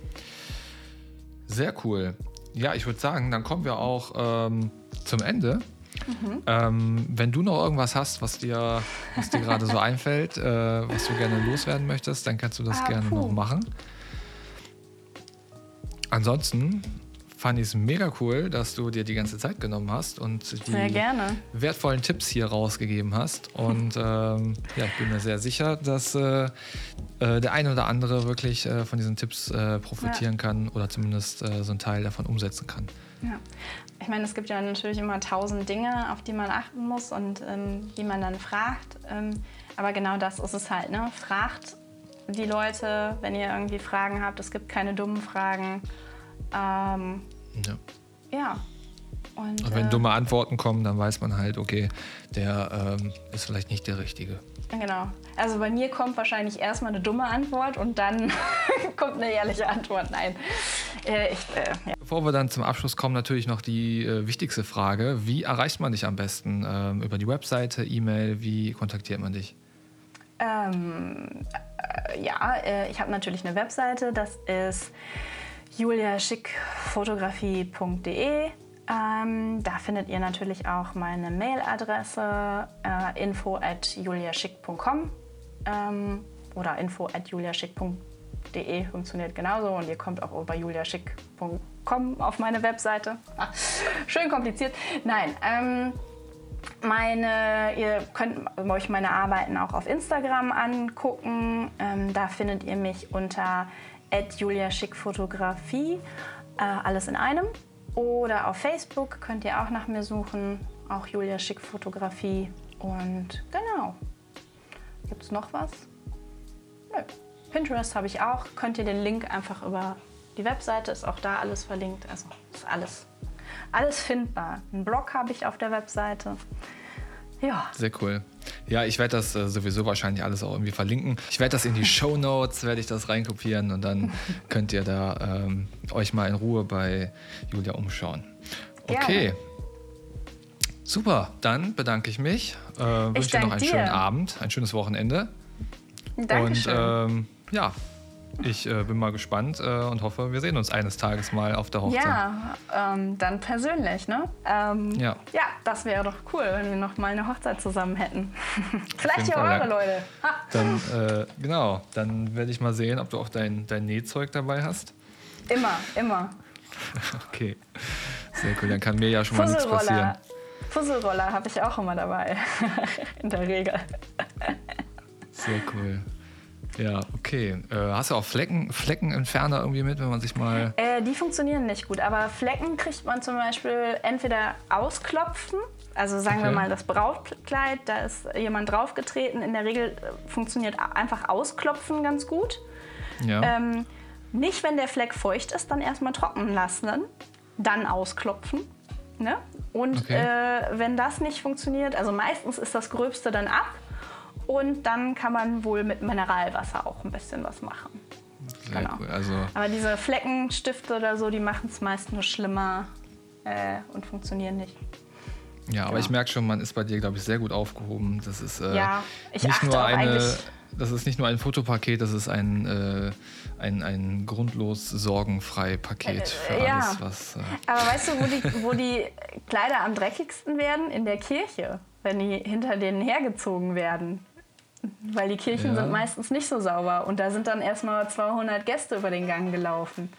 Sehr cool. Ja, ich würde sagen, dann kommen wir auch ähm, zum Ende. Mhm. Ähm, wenn du noch irgendwas hast, was dir, was dir gerade so [laughs] einfällt, äh, was du gerne loswerden möchtest, dann kannst du das ah, gerne puh. noch machen. Ansonsten fand ich es mega cool, dass du dir die ganze Zeit genommen hast und die wertvollen Tipps hier rausgegeben hast. Und [laughs] ähm, ja, ich bin mir sehr sicher, dass äh, äh, der eine oder andere wirklich äh, von diesen Tipps äh, profitieren ja. kann oder zumindest äh, so einen Teil davon umsetzen kann. Ja. Ich meine, es gibt ja natürlich immer tausend Dinge, auf die man achten muss und ähm, die man dann fragt. Ähm, aber genau das ist es halt. Ne? Fragt die Leute, wenn ihr irgendwie Fragen habt. Es gibt keine dummen Fragen. Ähm, ja. ja. Und, und wenn äh, dumme Antworten kommen, dann weiß man halt, okay, der ähm, ist vielleicht nicht der Richtige. Genau. Also bei mir kommt wahrscheinlich erstmal eine dumme Antwort und dann [laughs] kommt eine ehrliche Antwort. Nein. Äh, ich, äh, ja. Bevor wir dann zum Abschluss kommen, natürlich noch die äh, wichtigste Frage. Wie erreicht man dich am besten? Ähm, über die Webseite, E-Mail, wie kontaktiert man dich? Ähm, äh, ja, äh, ich habe natürlich eine Webseite. Das ist juliaschickfotografie.de. Ähm, da findet ihr natürlich auch meine Mailadresse äh, info at juliaschick.com ähm, oder info at juliaschick.de funktioniert genauso und ihr kommt auch über juliaschick.com auf meine Webseite. [laughs] Schön kompliziert. Nein, ähm, meine, ihr könnt euch meine Arbeiten auch auf Instagram angucken. Ähm, da findet ihr mich unter Julia Schick Fotografie, äh, alles in einem. Oder auf Facebook könnt ihr auch nach mir suchen, auch Julia Schick Fotografie. Und genau. Gibt es noch was? Nö. Pinterest habe ich auch. Könnt ihr den Link einfach über die Webseite, ist auch da alles verlinkt. Also ist alles, alles findbar. Einen Blog habe ich auf der Webseite. Ja. Sehr cool. Ja, ich werde das äh, sowieso wahrscheinlich alles auch irgendwie verlinken. Ich werde das in die [laughs] Show Notes, werde ich das reinkopieren und dann [laughs] könnt ihr da ähm, euch mal in Ruhe bei Julia umschauen. Okay. Gerne. Super, dann bedanke ich mich. Äh, wünsche dir noch einen dir. schönen Abend, ein schönes Wochenende. Dankeschön. Und ähm, ja, ich äh, bin mal gespannt äh, und hoffe, wir sehen uns eines Tages mal auf der Hochzeit. Ja, ähm, dann persönlich, ne? Ähm, Ja. Ja, das wäre doch cool, wenn wir noch mal eine Hochzeit zusammen hätten. [laughs] Vielleicht ja eure. Leute. Dann, [laughs] äh, genau, dann werde ich mal sehen, ob du auch dein, dein Nähzeug dabei hast. Immer, immer. [laughs] Okay, sehr cool. Dann kann mir ja schon mal nichts passieren. Fusselroller habe ich auch immer dabei. In der Regel. Sehr cool. Ja, okay. Äh, hast du auch Flecken, Fleckenentferner irgendwie mit, wenn man sich mal. Äh, die funktionieren nicht gut, aber Flecken kriegt man zum Beispiel entweder ausklopfen, also sagen wir Okay. mal das Brautkleid, da ist jemand draufgetreten. In der Regel äh, funktioniert einfach ausklopfen ganz gut. Ja. Ähm, nicht, wenn der Fleck feucht ist, dann erstmal trocknen lassen, dann ausklopfen. Ne? Und Okay. äh, wenn das nicht funktioniert, also meistens ist das Gröbste dann ab und dann kann man wohl mit Mineralwasser auch ein bisschen was machen. sehr genau. cool. Also, Aber diese Fleckenstifte oder so, die machen es meist nur schlimmer äh, und funktionieren nicht. ja, aber Genau. ich merke schon, man ist bei dir, glaube ich, sehr gut aufgehoben. Das ist äh, Ja, ich nicht achte nur eine. eigentlich- Das ist nicht nur ein Fotopaket, das ist ein, äh, ein, ein grundlos sorgenfrei Paket für Äh, ja. alles, was. Äh, Aber weißt du, wo die, wo die Kleider am dreckigsten werden? In der Kirche, wenn die hinter denen hergezogen werden. Weil die Kirchen Ja. sind meistens nicht so sauber und da sind dann erstmal 200 Gäste über den Gang gelaufen.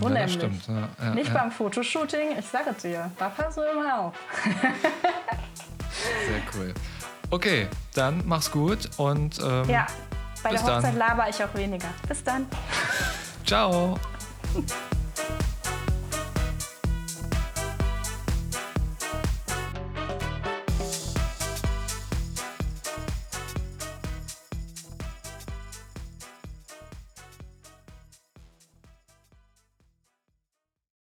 So ja, nämlich. stimmt. Ja, ja, Nicht beim Fotoshooting, ich sage es dir, da pass du immer auf. [laughs] Sehr cool. Okay, dann mach's gut und ähm, Ja, bei der dann. Hochzeit laber ich auch weniger. Bis dann. [laughs] ciao. [laughs]